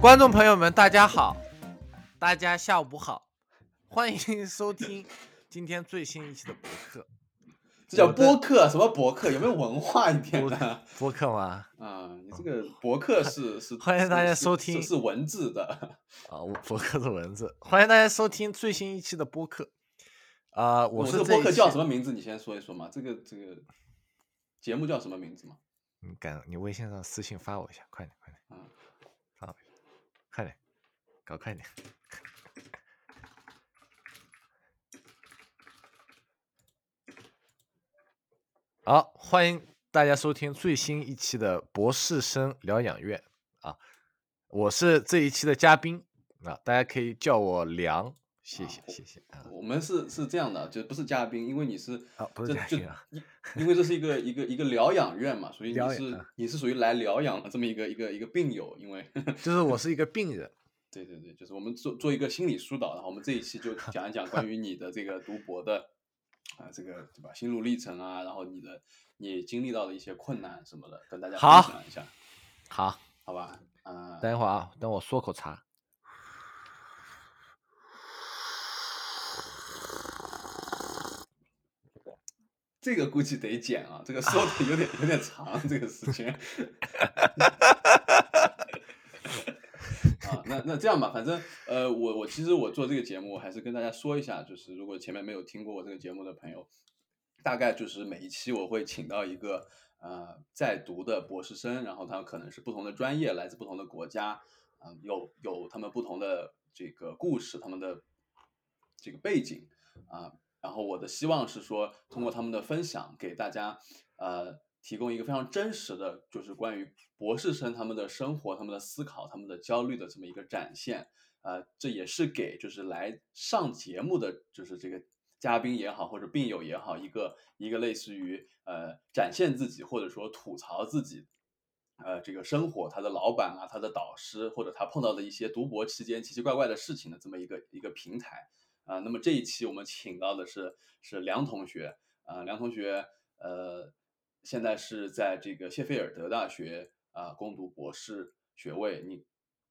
观众朋友们，大家好，大家下午好，欢迎收听 今天最新一期的博客。这叫我的播客，什么博客？有没有文化一点的？博客吗？啊，你这个博客是是，欢迎大家收听是是文字的。啊，我博客是文字，欢迎大家收听最新一期的播客。啊、我我这个播客叫什么名字？你先说一说嘛。这个这个节目叫什么名字嘛？你敢？你微信上私信发我一下，快点，快点，嗯，发我一下，快点，搞快点。好，欢迎大家收听最新一期的博士生疗养院啊！我是这一期的嘉宾啊，大家可以叫我梁，谢谢啊谢谢啊我们是是这样的，就不是嘉宾，因为你是啊不是嘉宾啊因因为这是一个一个一个疗养院嘛，所以你是啊你是属于来疗养的这么一个一个一个病友，因为就是我是一个病人，对对对，就是我们做做一个心理疏导，然后我们这一期就 讲一讲关于你的这个读博的啊、这个对吧心路历程啊，然后你的你经历到的一些困难什么的，跟大家分享一下，好，好吧？啊、等一会儿啊，等我嗦口茶。这个估计得剪啊，这个 说的有点有点长，这个时间。啊，那那这样吧，反正呃，我我其实我做这个节目，还是跟大家说一下，就是如果前面没有听过我这个节目的朋友，大概就是每一期我会请到一个呃在读的博士生，然后他们可能是不同的专业，来自不同的国家，嗯、有有他们不同的这个故事，他们的这个背景啊、然后我的希望是说，通过他们的分享，给大家呃提供一个非常真实的，就是关于博士生他们的生活、他们的思考、他们的焦虑的这么一个展现。呃，这也是给就是来上节目的，就是这个嘉宾也好，或者病友也好，一个一个类似于呃展现自己，或者说吐槽自己。呃，这个生活，他的老板啊，他的导师，或者他碰到的一些读博期间奇奇怪怪的事情的这么一个一个平台。啊、那么这一期我们请到的是是梁同学，啊、梁同学，呃，现在是在这个谢菲尔德大学啊、攻读博士学位，你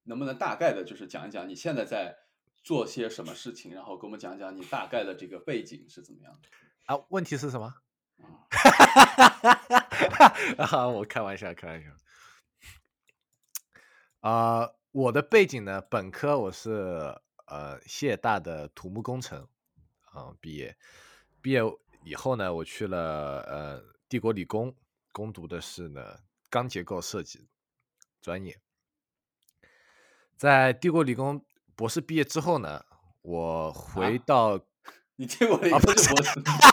能不能大概的就是讲一讲你现在在做些什么事情，然后给我们讲讲你大概的这个背景是怎么样的？啊，问题是什么？啊 啊，我开玩笑，开玩笑。啊、我的背景呢，本科我是呃谢大的土木工程啊、毕业，毕业以后呢，我去了呃帝国理工攻读的是呢钢结构设计专业。在帝国理工博士毕业之后呢，我回啊到你结果一啊不是博士，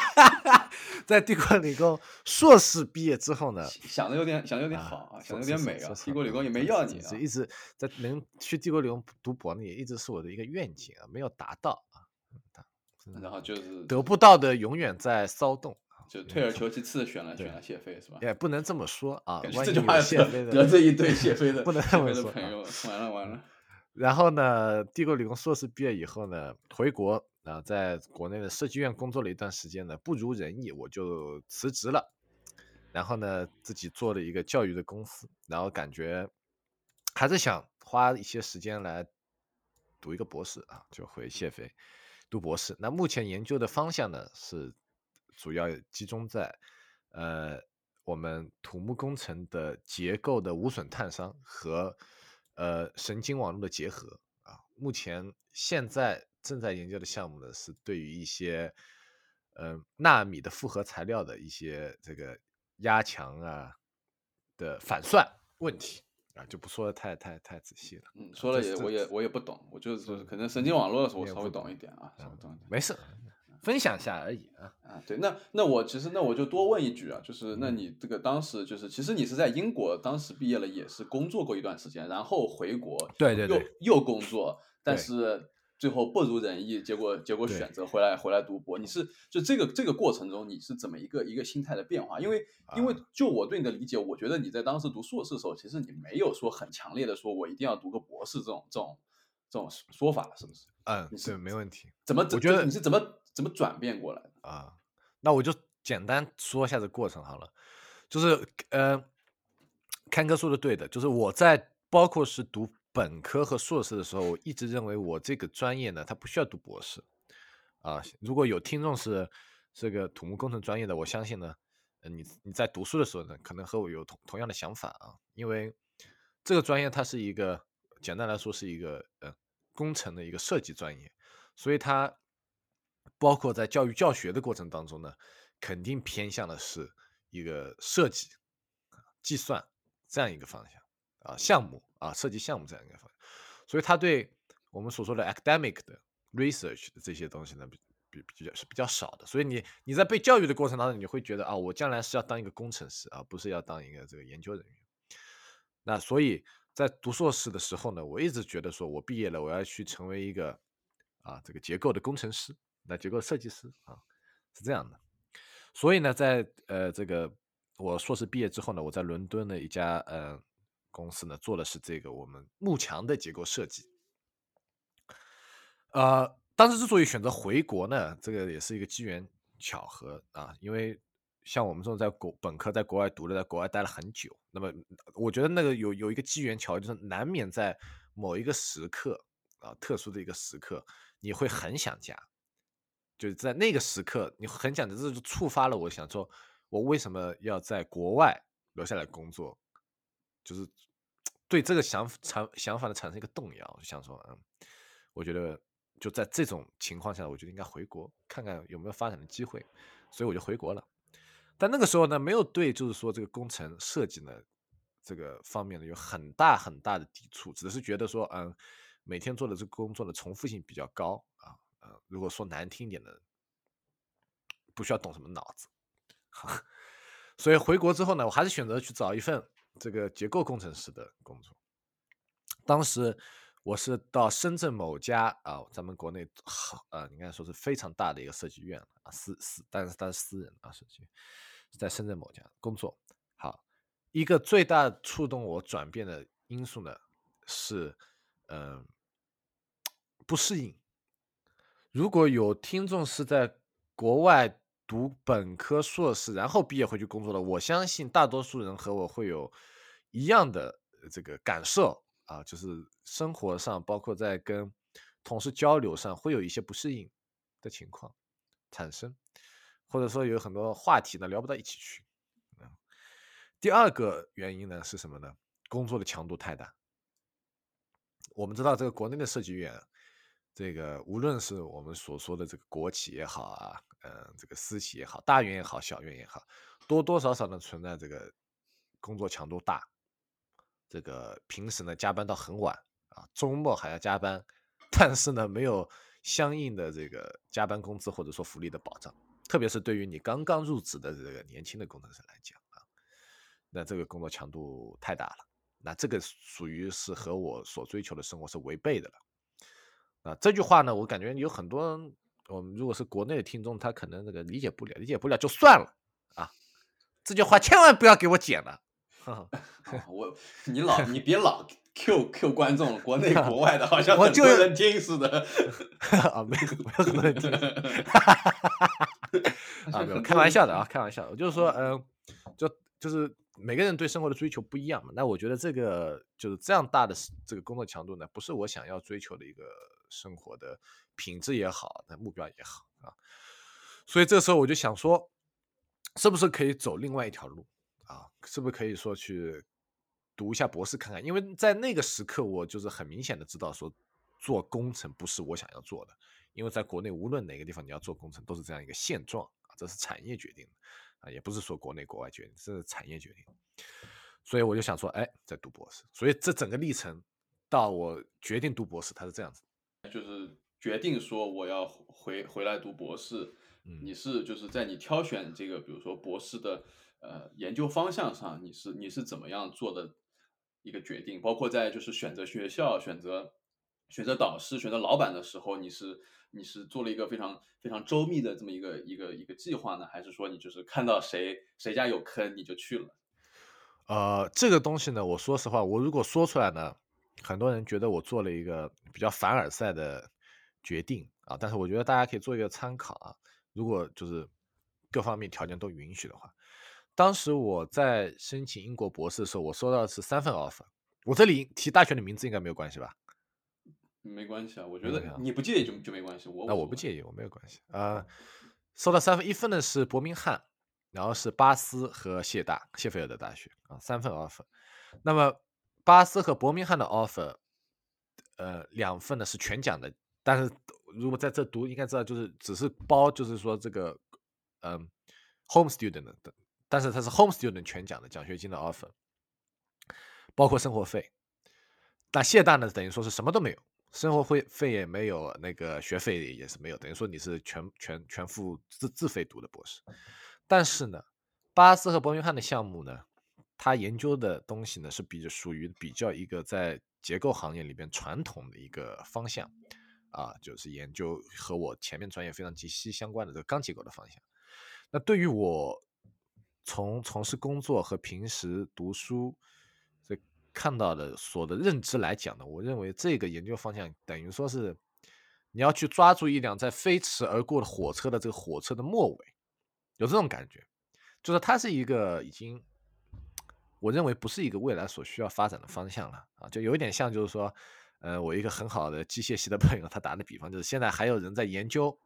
在帝国理工硕士毕业之后呢，想的有点想的有点好啊，想的有点美啊，帝国理工也没要你啊是，一直在能去帝国理工读博呢，也一直是我的一个愿景啊，没有达到啊，然后就是得不到的永远在骚动啊，就退而求其次选了选了谢飞是吧？也不能这么说啊，这句话得谢飞的得罪一堆谢飞的 不能这么说啊朋友，完了完了。然后呢，帝国理工硕士毕业以后呢，回国啊，在国内的设计院工作了一段时间呢，不如人意，我就辞职了。然后呢，自己做了一个教育的公司，然后感觉还是想花一些时间来读一个博士啊，就回谢飞读博士。那目前研究的方向呢，是主要集中在呃我们土木工程的结构的无损碳伤和呃神经网络的结合啊。目前现在正在研究的项目呢，是对于一些呃纳米的复合材料的一些这个压强啊的反算问题啊，就不说的太太太仔细了。嗯，说了也我也我也不懂，我就是可能神经网络的时候我稍微懂懂一点啊，稍微懂一点。没事，分享一下而已啊。啊，对，那那我其实那我就多问一句啊，就是嗯那你这个当时就是，其实你是在英国当时毕业了，也是工作过一段时间，然后回国，对对对又又工作，但是最后不如人意，结果结果选择回来回来读博。你是就这个这个过程中，你是怎么一个一个心态的变化？因为因为啊就我对你的理解，我觉得你在当时读硕士的时候，其实你没有说很强烈的说我一定要读个博士这种这种这种说法，是不是？嗯，你是对，没问题。怎么？我觉得你是怎么怎么转变过来的？啊，那我就简单说一下这过程好了。就是呃，看哥说的对的，就是我在包括是读本科和硕士的时候，我一直认为我这个专业呢，它不需要读博士啊。如果有听众是这个土木工程专业的，我相信呢，你你在读书的时候呢，可能和我有同同样的想法啊，因为这个专业它是一个简单来说是一个呃工程的一个设计专业，所以它包括在教育教学的过程当中呢，肯定偏向的是。一个设计、计算这样一个方向啊，项目啊，设计项目这样一个方向，所以他对我们所说的 academic 的 research 的这些东西呢，比比比较是比较少的。所以你你在被教育的过程当中，你会觉得啊，我将来是要当一个工程师啊，不是要当一个这个研究人员。那所以在读硕士的时候呢，我一直觉得说我毕业了，我要去成为一个啊这个结构的工程师，那结构设计师啊，是这样的。所以呢，在呃这个我硕士毕业之后呢，我在伦敦的一家呃公司呢做的是这个我们幕墙的结构设计。呃，当时之所以选择回国呢，这个也是一个机缘巧合啊，因为像我们这种在国本科在国外读的，在国外待了很久，那么我觉得那个有有一个机缘巧合，就是难免在某一个时刻啊，特殊的一个时刻，你会很想家。就是在那个时刻，你很想的，这就触发了我想说，我为什么要在国外留下来工作？就是对这个想产想法的产生一个动摇，就想说，嗯，我觉得就在这种情况下，我觉得应该回国看看有没有发展的机会，所以我就回国了。但那个时候呢，没有对就是说这个工程设计呢这个方面呢有很大很大的抵触，只是觉得说，嗯，每天做的这个工作的重复性比较高啊。呃，如果说难听一点的，不需要动什么脑子，所以回国之后呢，我还是选择去找一份这个结构工程师的工作。当时我是到深圳某家啊，咱们国内好呃，应该说是非常大的一个设计院啊，私私，但是它是私人啊，设计，在深圳某家工作。好，一个最大触动我转变的因素呢，是嗯不适应。如果有听众是在国外读本科、硕士，然后毕业回去工作的，我相信大多数人和我会有一样的这个感受啊，就是生活上，包括在跟同事交流上，会有一些不适应的情况产生，或者说有很多话题呢聊不到一起去。第二个原因呢是什么呢？工作的强度太大。我们知道这个国内的设计院。这个无论是我们所说的这个国企也好啊，嗯，这个私企也好，大院也好，小院也好，多多少少呢存在这个工作强度大，这个平时呢加班到很晚啊，周末还要加班，但是呢没有相应的这个加班工资或者说福利的保障，特别是对于你刚刚入职的这个年轻的工程师来讲啊，那这个工作强度太大了，那这个属于是和我所追求的生活是违背的了。啊，这句话呢，我感觉有很多，我们如果是国内的听众，他可能这个理解不了，理解不了就算了啊。这句话千万不要给我剪了。我，你老你别老 Q Q 观众，国内 国外的，好像很多人听似的。啊，没有没有很多人听。啊，没有开玩笑的啊，开玩笑的。我就是说，嗯，就就是每个人对生活的追求不一样嘛。那我觉得这个就是这样大的这个工作强度呢，不是我想要追求的一个。生活的品质也好，那目标也好啊，所以这时候我就想说，是不是可以走另外一条路啊？是不是可以说去读一下博士看看？因为在那个时刻，我就是很明显的知道说，做工程不是我想要做的。因为在国内，无论哪个地方你要做工程，都是这样一个现状啊，这是产业决定的啊，也不是说国内国外决定，这是产业决定。所以我就想说，哎，在读博士。所以这整个历程到我决定读博士，它是这样子。就是决定说我要回回来读博士，你是就是在你挑选这个，比如说博士的呃研究方向上，你是你是怎么样做的一个决定？包括在就是选择学校、选择选择导师、选择老板的时候，你是你是做了一个非常非常周密的这么一个一个一个计划呢，还是说你就是看到谁谁家有坑你就去了？呃，这个东西呢，我说实话，我如果说出来呢。很多人觉得我做了一个比较凡尔赛的决定啊，但是我觉得大家可以做一个参考啊，如果就是各方面条件都允许的话。当时我在申请英国博士的时候，我收到的是三份 offer。我这里提大学的名字应该没有关系吧？没关系啊，我觉得你不介意就就没关系。我那我不介意，我没有关系啊。收到三份，一份呢是伯明翰，然后是巴斯和谢大谢菲尔德大学啊，三份 offer。那么巴斯和伯明翰的 offer，呃，两份呢是全奖的，但是如果在这读，应该知道就是只是包，就是说这个嗯，home student 的。但是它是 home student 全奖的奖学金的 offer，包括生活费。那谢大呢，等于说是什么都没有，生活费费也没有，那个学费也是没有，等于说你是全全全付自自费读的博士。但是呢，巴斯和伯明翰的项目呢，他研究的东西呢是比较属于比较一个在结构行业里边传统的一个方向啊，就是研究和我前面专业非常息息相关的这个钢结构的方向。那对于我。从从事工作和平时读书这看到的所的认知来讲呢，我认为这个研究方向等于说是你要去抓住一辆在飞驰而过的火车的这个火车的末尾，有这种感觉，就是它是一个已经，我认为不是一个未来所需要发展的方向了啊，就有一点像就是说，呃，我一个很好的机械系的朋友，他打的比方就是现在还有人在研究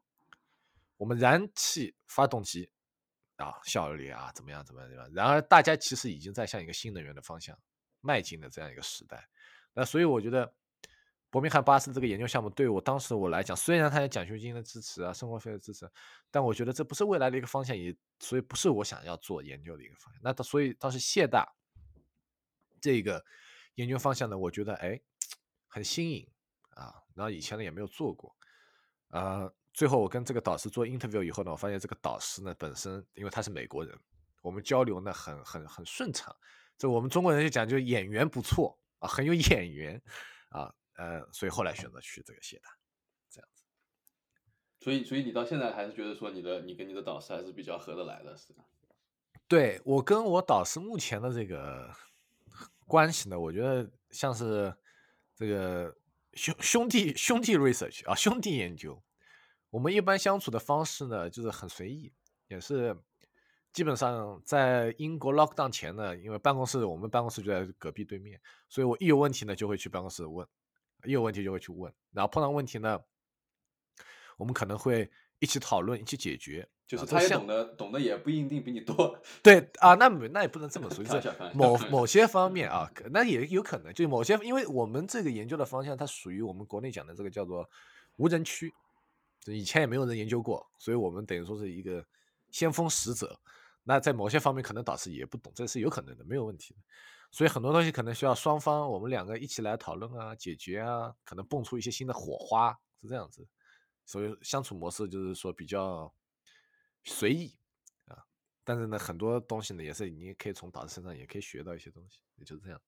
我们燃气发动机。啊，效率啊，怎么样，怎么样，对吧？然而，大家其实已经在向一个新能源的方向迈进的这样一个时代。那所以，我觉得伯明翰巴斯这个研究项目，对我当时我来讲，虽然它有奖学金的支持啊，生活费的支持，但我觉得这不是未来的一个方向，也所以不是我想要做研究的一个方向。那所以当时谢大这个研究方向呢，我觉得哎很新颖啊，然后以前呢也没有做过，呃。最后我跟这个导师做 interview 以后呢，我发现这个导师呢本身，因为他是美国人，我们交流呢很很很顺畅。这我们中国人就讲究演员不错啊，很有眼缘啊，呃，所以后来选择去这个谢大，这样子。所以，所以你到现在还是觉得说你的你跟你的导师还是比较合得来的，是吧？对我跟我导师目前的这个关系呢，我觉得像是这个兄兄弟兄弟 research 啊，兄弟研究。我们一般相处的方式呢，就是很随意，也是基本上在英国 lockdown 前呢，因为办公室我们办公室就在隔壁对面，所以我一有问题呢就会去办公室问，一有问题就会去问，然后碰到问题呢，我们可能会一起讨论，一起解决。就是他也懂得，懂得也不一定比你多。对啊，那那也不能这么说，就是某某些方面啊，那也有可能，就某些，因为我们这个研究的方向，它属于我们国内讲的这个叫做无人区。以前也没有人研究过，所以我们等于说是一个先锋使者。那在某些方面，可能导师也不懂，这是有可能的，没有问题的。所以很多东西可能需要双方我们两个一起来讨论啊、解决啊，可能蹦出一些新的火花，是这样子。所以相处模式就是说比较随意啊，但是呢，很多东西呢也是你可以从导师身上也可以学到一些东西，也就是这样。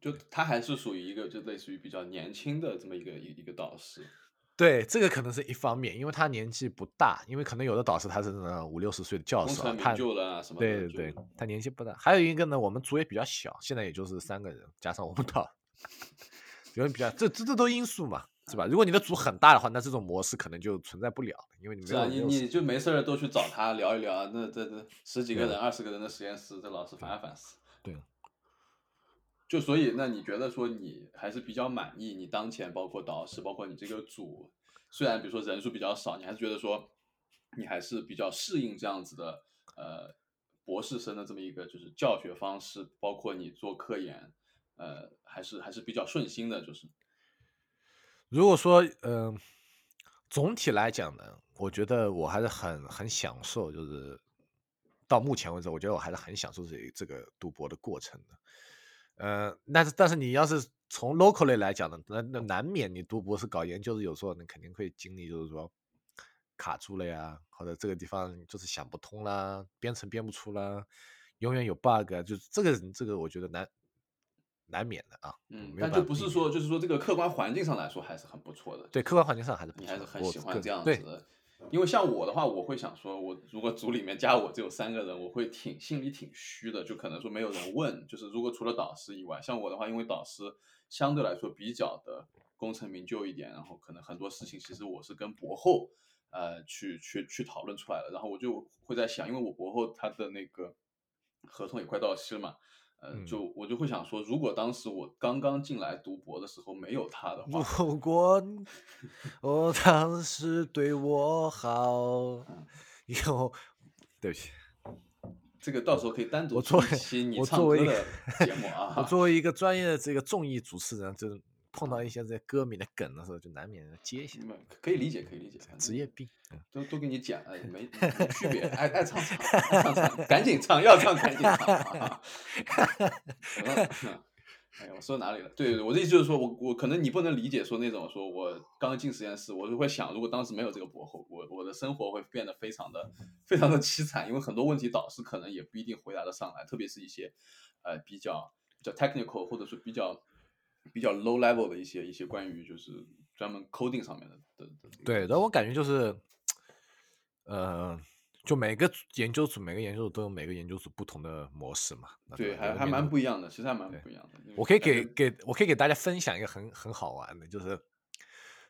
就他还是属于一个就类似于比较年轻的这么一个一一个导师。对，这个可能是一方面，因为他年纪不大，因为可能有的导师他是五六十岁的教授，他对对对，他年纪不大。还有一个呢，我们组也比较小，现在也就是三个人，加上我们导，因为比较这这这都因素嘛，是吧？如果你的组很大的话，那这种模式可能就存在不了，因为你没有你你就没事儿都去找他聊一聊，那这这十几个人、二十个人的实验室，这老师烦烦死。对。就所以，那你觉得说你还是比较满意你当前包括导师，包括你这个组，虽然比如说人数比较少，你还是觉得说你还是比较适应这样子的呃博士生的这么一个就是教学方式，包括你做科研，呃，还是还是比较顺心的。就是如果说嗯，总体来讲呢，我觉得我还是很很享受，就是到目前为止，我觉得我还是很享受这这个读博的过程的。呃，但是但是你要是从 locally 来讲呢，那那难免你读博士搞研究的有时候你肯定会经历，就是说卡住了呀，或者这个地方就是想不通啦，编程编不出啦，永远有 bug，就是这个这个我觉得难难免的啊。嗯，但就不是说就是说这个客观环境上来说还是很不错的。对，客观环境上还是你还是很喜欢这样子的。因为像我的话，我会想说，我如果组里面加我只有三个人，我会挺心里挺虚的，就可能说没有人问。就是如果除了导师以外，像我的话，因为导师相对来说比较的功成名就一点，然后可能很多事情其实我是跟博后呃去去去讨论出来的，然后我就会在想，因为我博后他的那个合同也快到期了嘛。呃，就我就会想说，如果当时我刚刚进来读博的时候没有他的话，如果我当时对我好，有，对不起，这个到时候可以单独做一期你我作为一唱歌的个节目啊。我作为一个专业的这个综艺主持人，就是碰到一些这歌迷的梗的时候，就难免接一下，嗯可以理解，可以理解，职业病。嗯都都给你讲，哎，没 没区别，爱爱唱唱，爱唱唱，赶紧唱，要唱赶紧唱啊！哎呀，我说哪里了？对，我的意思就是说，我我可能你不能理解说那种说我刚进实验室，我就会想，如果当时没有这个博后，我我的生活会变得非常的非常的凄惨，因为很多问题导师可能也不一定回答得上来，特别是一些呃比较比较 technical 或者说比较比较 low level 的一些一些关于就是专门 coding 上面的的的这个对，但我感觉就是，呃，就每个研究组每个研究组都有每个研究组不同的模式嘛。对，还还蛮不一样的，其实还蛮不一样的。我可以给给我可以给大家分享一个很很好玩的，就是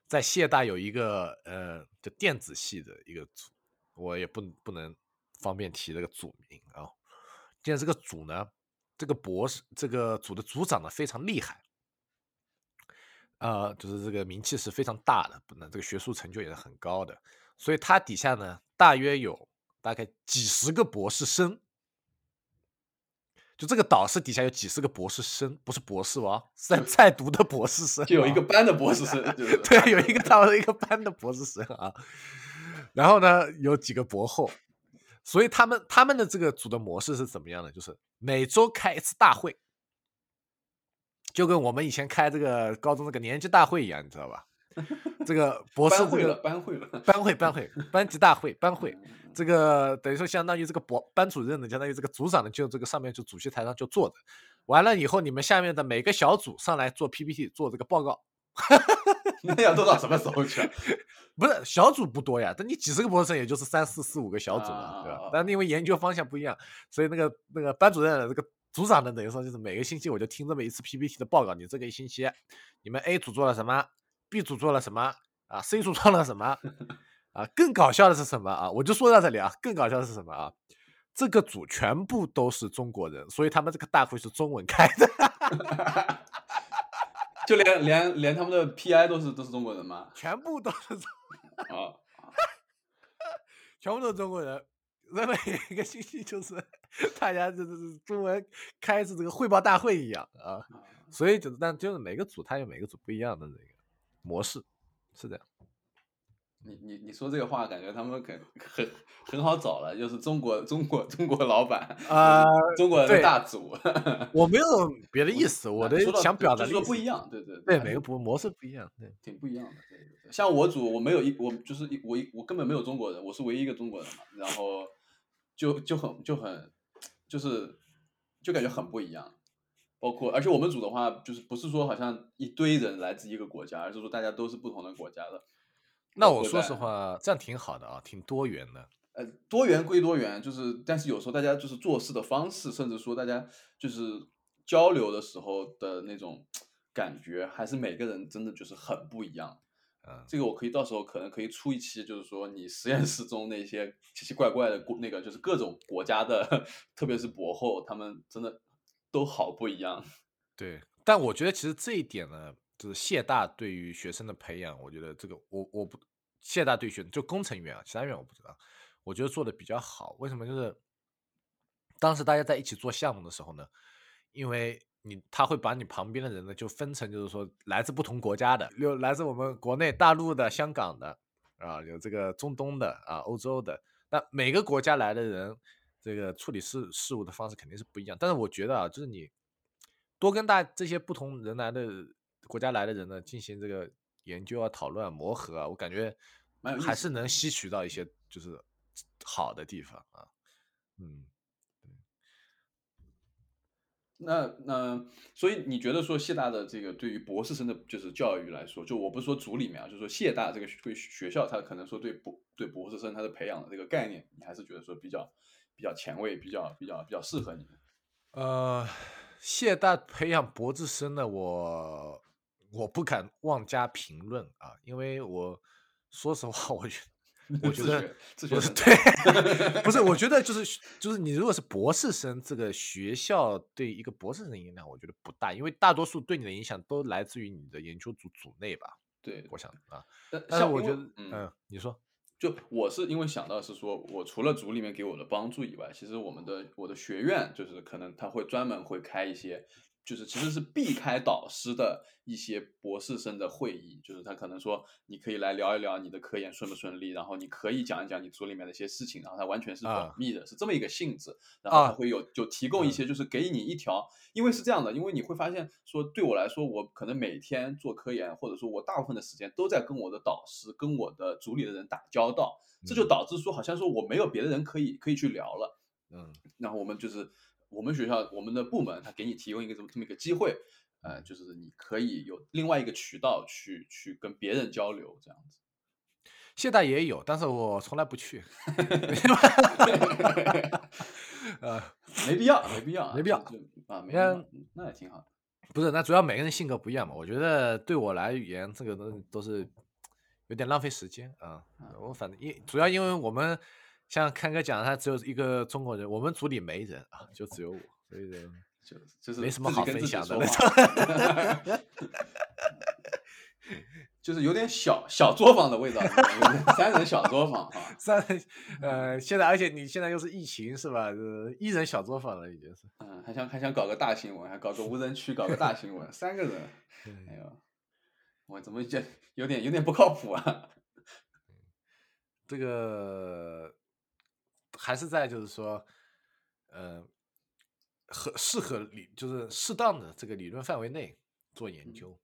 在谢大有一个呃，就电子系的一个组，我也不不能方便提这个组名啊。现在这个组呢，这个博士这个组的组长呢非常厉害，呃，就是这个名气是非常大的，不能这个学术成就也是很高的，所以他底下呢大约有大概几十个博士生。就这个导师底下有几十个博士生，不是博士哦，是 在在读的博士生、就有一个班的博士生，就是对，有一个他们一个班的博士生啊，然后呢有几个博后，所以他们他们的这个组的模式是怎么样的？就是每周开一次大会，就跟我们以前开这个高中这个年级大会一样，你知道吧？这个博士这个班会了，班会了，班会班会班级大会班会，这个等于说相当于这个博班主任呢，相当于这个组长呢，就这个上面就主席台上就坐着，完了以后你们下面的每个小组上来做 PPT 做这个报告，那要做到什么时候去啊？不是小组不多呀，但你几十个博士生也就是三四四五个小组嘛，对吧？但是因为研究方向不一样，所以那个那个班主任这个组长呢，等于说就是每个星期我就听这么一次 PPT 的报告，你这个一星期你们 A 组做了什么，B 组做了什么啊，C 组做了什么 啊？更搞笑的是什么啊？我就说到这里啊，更搞笑的是什么啊？这个组全部都是中国人，所以他们这个大会是中文开的。就连连连他们的 PI 都是都是中国人吗？全部都是中，啊，全部都是中国人。那么一个星期就是 大家就是中文开一次这个汇报大会一样啊，所以就但就是每个组它有每个组不一样的这个模式，是这样。你你你说这个话，感觉他们很很很好找了，就是中国中国中国老板啊中国大组。我没有别的意思，我的想表达就是的说不一样，对对对每个模模式不一样，对挺不一样的。对对对，像我组我没有一我就是一我一我根本没有中国人，我是唯一一个中国人嘛，然后就就很就很就是就感觉很不一样。包括而且我们组的话，就是不是说好像一堆人来自一个国家，而是说大家都是不同的国家的。那我说实话，这样挺好的啊，挺多元的。呃，多元归多元，就是但是有时候大家就是做事的方式，甚至说大家就是交流的时候的那种感觉，还是每个人真的就是很不一样。嗯，这个我可以到时候可能可以出一期，就是说你实验室中那些奇奇怪怪的国那个，就是各种国家的，特别是博后，他们真的都好不一样。对，但我觉得其实这一点呢，就是谢大对于学生的培养，我觉得这个我我不谢大对学就工程院啊，其他院我不知道，我觉得做的比较好。为什么？就是当时大家在一起做项目的时候呢，因为你他会把你旁边的人呢就分成，就是说来自不同国家的，有来自我们国内大陆的、香港的啊，有这个中东的啊、欧洲的。那每个国家来的人，这个处理事事务的方式肯定是不一样。但是我觉得啊，就是你多跟大这些不同人来的国家来的人呢进行这个研究啊、讨论啊、磨合啊，我感觉还是能吸取到一些就是好的地方啊。嗯，那那，所以你觉得说谢大的这个对于博士生的就是教育来说，就我不是说组里面啊，就是说谢大这个对学校，他可能说对博对博士生他的培养的这个概念，你还是觉得说比较比较前卫，比较比较比较适合你。呃，谢大培养博士生呢，我我不敢妄加评论啊，因为我说实话，我觉 我觉得不是对，不是，我觉得就是就是你如果是博士生，这个学校对一个博士生影响，我觉得不大，因为大多数对你的影响都来自于你的研究组组内吧。对，我想啊，但是我觉得，嗯，你说，就我是因为想到是说，我除了组里面给我的帮助以外，其实我们的我的学院就是可能他会专门会开一些。就是其实是避开导师的一些博士生的会议，就是他可能说你可以来聊一聊你的科研顺不顺利，然后你可以讲一讲你组里面的一些事情，然后他完全是保密的，是这么一个性质，然后他会有就提供一些就是给你一条，因为是这样的，因为你会发现说对我来说，我可能每天做科研，或者说我大部分的时间都在跟我的导师跟我的组里的人打交道，这就导致说好像说我没有别的人可以可以去聊了，嗯，然后我们就是。我们学校我们的部门，他给你提供一个这么这么一个机会，呃，就是你可以有另外一个渠道去去跟别人交流，这样子。现在也有，但是我从来不去。呃，没必要，没必要，没必要啊，没那那也挺好。不是，那主要每个人性格不一样嘛。我觉得对我来言，这个东西都是有点浪费时间啊。我反正因主要因为我们。像康哥讲，他只有一个中国人，我们组里没人啊，就只有我，所以就 就是没什么好分享的，就是有点小小作坊的味道，三人小作坊啊，三呃，现在而且你现在又是疫情是吧？一人小作坊了已经是，嗯，还想还想搞个大新闻，还搞个无人区，搞个大新闻，三个人，哎呦，我怎么觉有点有点不靠谱啊？这个。还是在就是说，呃，合适合理就是适当的这个理论范围内做研究，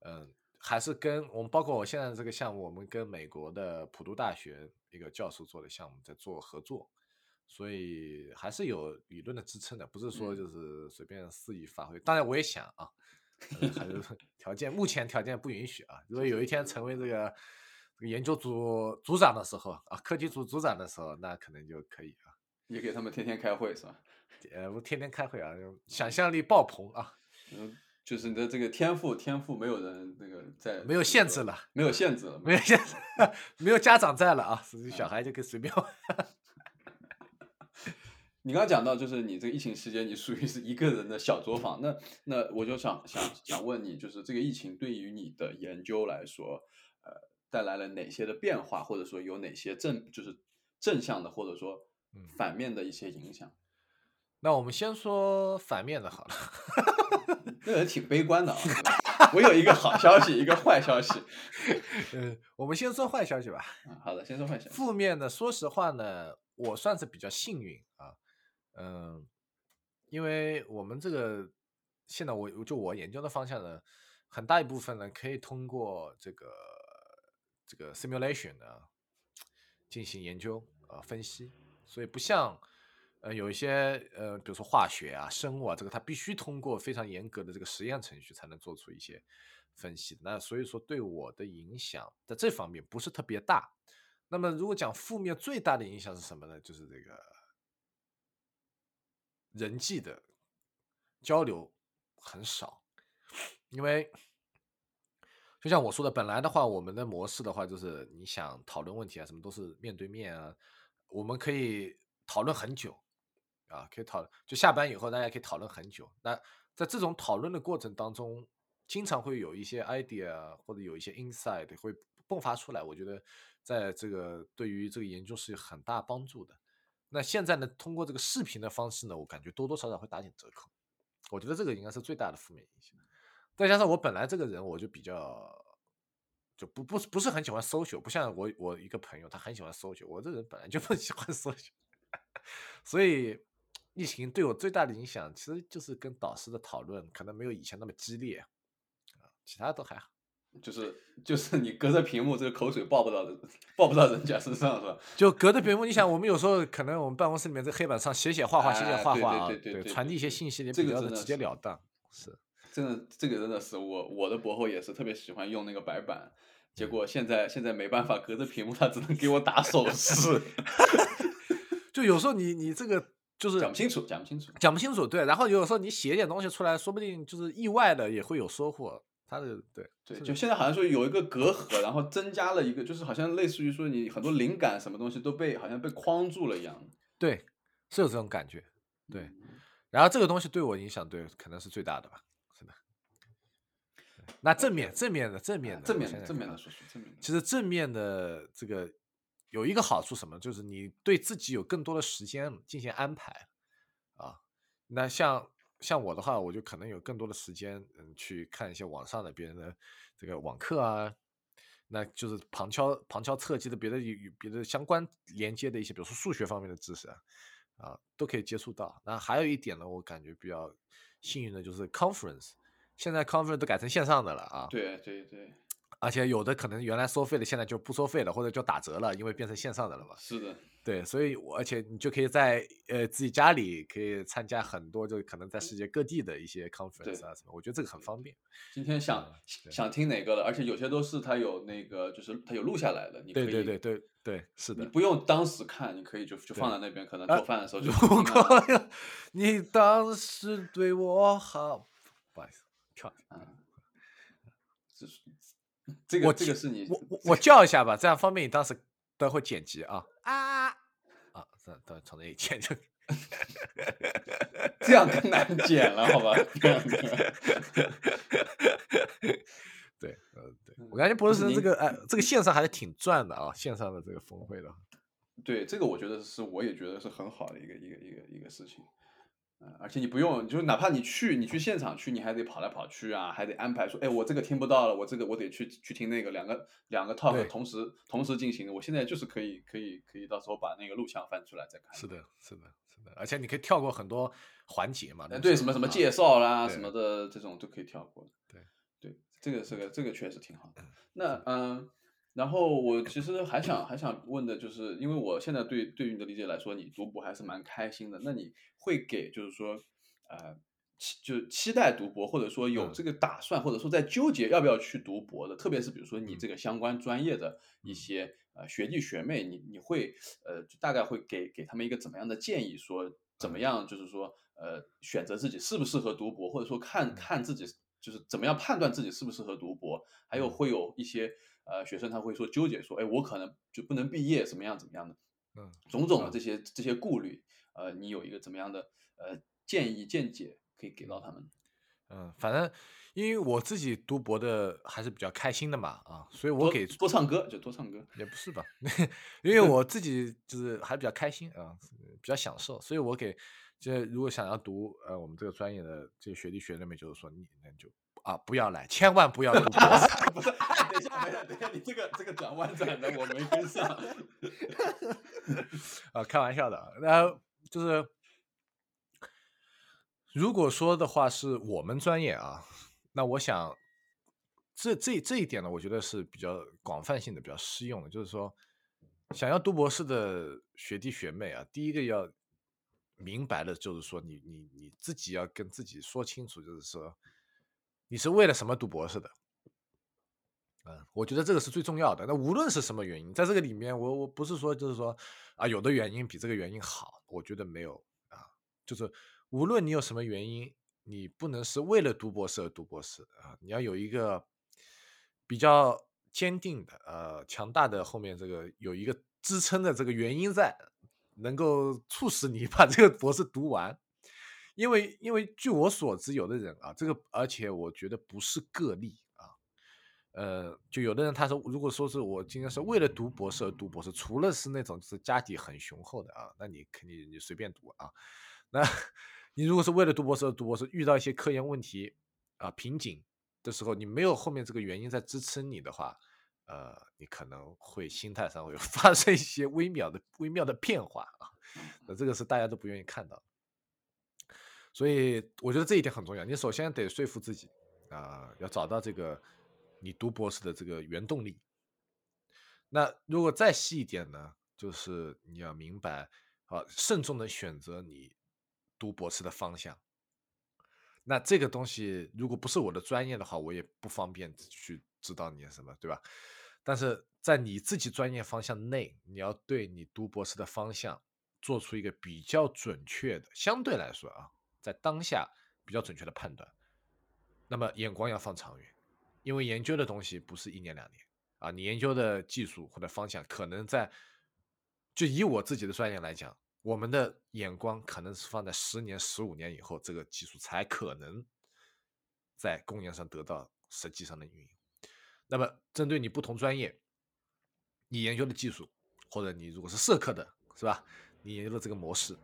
嗯，还是跟我们包括我现在这个项目，我们跟美国的普渡大学一个教授做的项目在做合作，所以还是有理论的支撑的，不是说就是随便肆意发挥。当然，我也想啊，还是 条件目前条件不允许啊。如果有一天成为这个。研究组组长的时候啊，科技组组长的时候，那可能就可以啊。你给他们天天开会是吧？呃，我天天开会啊，想象力爆棚啊。嗯，就是你的这个天赋，天赋没有人那个在，没有限制了，没有限制了，没有限制，没有家长在了啊，所以小孩就可以随便。你刚刚讲到，就是你这个疫情期间，你属于是一个人的小作坊，那那我就想想想问你，就是这个疫情对于你的研究来说，呃。带来了哪些的变化，或者说有哪些正就是正向的，或者说反面的一些影响？那我们先说反面的好了。那人挺悲观的啊。我有一个好消息，一个坏消息。嗯，我们先说坏消息吧。好的，先说坏消息。负面的，说实话呢，我算是比较幸运啊。嗯，因为我们这个现在我就我研究的方向呢，很大一部分呢可以通过这个。这个 simulation 呢，进行研究啊分析，所以不像呃有一些呃比如说化学啊、生物啊，这个它必须通过非常严格的这个实验程序才能做出一些分析。那所以说对我的影响在这方面不是特别大。那么如果讲负面最大的影响是什么呢？就是这个人际的交流很少，因为。就像我说的，本来的话，我们的模式的话，就是你想讨论问题啊，什么都是面对面啊，我们可以讨论很久啊，可以讨，就下班以后大家可以讨论很久。那在这种讨论的过程当中，经常会有一些 idea 或者有一些 insight 会迸发出来，我觉得在这个对于这个研究是有很大帮助的。那现在呢，通过这个视频的方式呢，我感觉多多少少会打点折扣。我觉得这个应该是最大的负面影响。再加上我本来这个人我就比较就不不不是很喜欢 social，不像我我一个朋友他很喜欢 social，我这人本来就不 喜欢 social，所以疫情对我最大的影响其实就是跟导师的讨论可能没有以前那么激烈啊，其他都还好。就是就是你隔着屏幕这个口水爆不到人 爆不到人家身上是吧？就隔着屏幕，你想我们有时候可能我们办公室里面在黑板上写写画画写写画画啊，对传递一些信息也比较的直截了当是。真的，这个真的是我我的博后也是特别喜欢用那个白板，结果现在现在没办法，隔着屏幕他只能给我打手势，就有时候你你这个就是讲不清楚，讲不清楚，讲不清楚，对，然后有时候你写一点东西出来，说不定就是意外的也会有收获，他的对对，是就现在好像说有一个隔阂，然后增加了一个，就是好像类似于说你很多灵感什么东西都被好像被框住了一样。对是有这种感觉。对嗯，然后这个东西对我影响，对可能是最大的吧。对那正面正面的正面的正面的正面的说说正面的。其实正面的这个有一个好处什么，就是你对自己有更多的时间进行安排啊。那像像我的话，我就可能有更多的时间，嗯，去看一些网上的别人的这个网课啊，那就是旁敲旁敲侧击的别的与与别的相关连接的一些，比如说数学方面的知识啊，啊，都可以接触到。那还有一点呢，我感觉比较幸运的就是 conference，现在 conference 都改成线上的了啊。对对对，而且有的可能原来收费的，现在就不收费了，或者就打折了，因为变成线上的了嘛。是的，对，所以我而且你就可以在呃自己家里可以参加很多，就可能在世界各地的一些 conference 啊什么，我觉得这个很方便。今天想嗯想听哪个了，而且有些都是它有那个，就是它有录下来的，你可以对对对对对，是的。你不用当时看，你可以就就放在那边，可能啊做饭的时候就如果要你当时对我好，不好意思，跳一下。这是这个我这个是你我我我叫一下吧，这样方便你当时待会剪辑啊啊啊！这等从这里剪就。这样更难剪了，好吧？这样子 对，呃，对我感觉博士生这个哎，这个线上还是挺赚的啊，线上的这个峰会的。对，这个我觉得是，我也觉得是很好的一个一个一个一个事情。嗯，而且你不用，就是哪怕你去，你去现场去，你还得跑来跑去啊，还得安排说，哎，我这个听不到了，我这个我得去去听那个，两个两个 talk 同时同时进行的。我现在就是可以可以可以到时候把那个录像翻出来再看。是的，是的，是的，而且你可以跳过很多环节嘛。哎，对，什么什么介绍啦，对什么的这种都可以跳过。对对，这个是个这个确实挺好的。那嗯，然后我其实还想还想问的就是，因为我现在对对于你的理解来说，你读博还是蛮开心的。那你会给就是说呃期就期待读博，或者说有嗯。这个打算，或者说在纠结要不要去读博的，特别是比如说你嗯。这个相关专业的一些呃学弟学妹，你你会呃就大概会给给他们一个怎么样的建议，说怎么样就是说呃选择自己适不适合读博，或者说看看自己就是怎么样判断自己适不适合读博，还有嗯。会有一些呃学生他会说纠结说，哎，我可能就不能毕业，怎么样怎么样的，嗯种种的嗯。这些这些顾虑，呃，你有一个怎么样的呃建议见解可以给到他们？嗯，反正因为我自己读博的还是比较开心的嘛啊，所以我给多唱歌就多唱歌，也不是吧，因为 我自己就是还比较开心啊，比较享受，所以我给这如果想要读呃我们这个专业的这些学弟学妹们，就是说你那就啊不要来，千万不要读博士。不是，等一下，等一下，等一下，你这个这个转弯转的我没跟上。啊，开玩笑的啊。然后就是，如果说的话是我们专业啊，那我想这这这一点呢，我觉得是比较广泛性的、比较适用的。就是说，想要读博士的学弟学妹啊，第一个要明白的就是说你，你你自己要跟自己说清楚，就是说你是为了什么读博士的。嗯，我觉得这个是最重要的。那无论是什么原因，在这个里面，我我不是说就是说啊，有的原因比这个原因好，我觉得没有啊。就是无论你有什么原因，你不能是为了读博士而读博士啊，你要有一个比较坚定的、呃强大的后面这个有一个支撑的这个原因在，能够促使你 把这个博士读完。因为因为据我所知，有的人啊，这个而且我觉得不是个例啊，呃，就有的人他说，如果说是我今天是为了读博士而读博士，除了是那种是家底很雄厚的啊，那你肯定你随便读啊。那你如果是为了读博士而读博士，遇到一些科研问题啊瓶颈的时候，你没有后面这个原因在支撑你的话，呃，你可能会心态上会 发生一些微妙的微妙的变化啊。那这个是大家都不愿意看到。所以我觉得这一点很重要。你首先得说服自己啊、要找到这个你读博士的这个原动力。那如果再细一点呢，就是你要明白啊，慎重的选择你读博士的方向。那这个东西如果不是我的专业的话，我也不方便去知道你什么，对吧？但是在你自己专业方向内，你要对你读博士的方向做出一个比较准确的，相对来说啊，在当下比较准确的判断。那么眼光要放长远因为研究的东西不是一年两年啊，你研究的技术或者方向可能在，就以我自己的专业来讲，我们的眼光可能是放在十年、十五年以后，这个技术才可能在工业上得到实际上的运用。那么，针对你不同专业，你研究的技术，或者你如果是社科的，是吧？你研究的这个模式，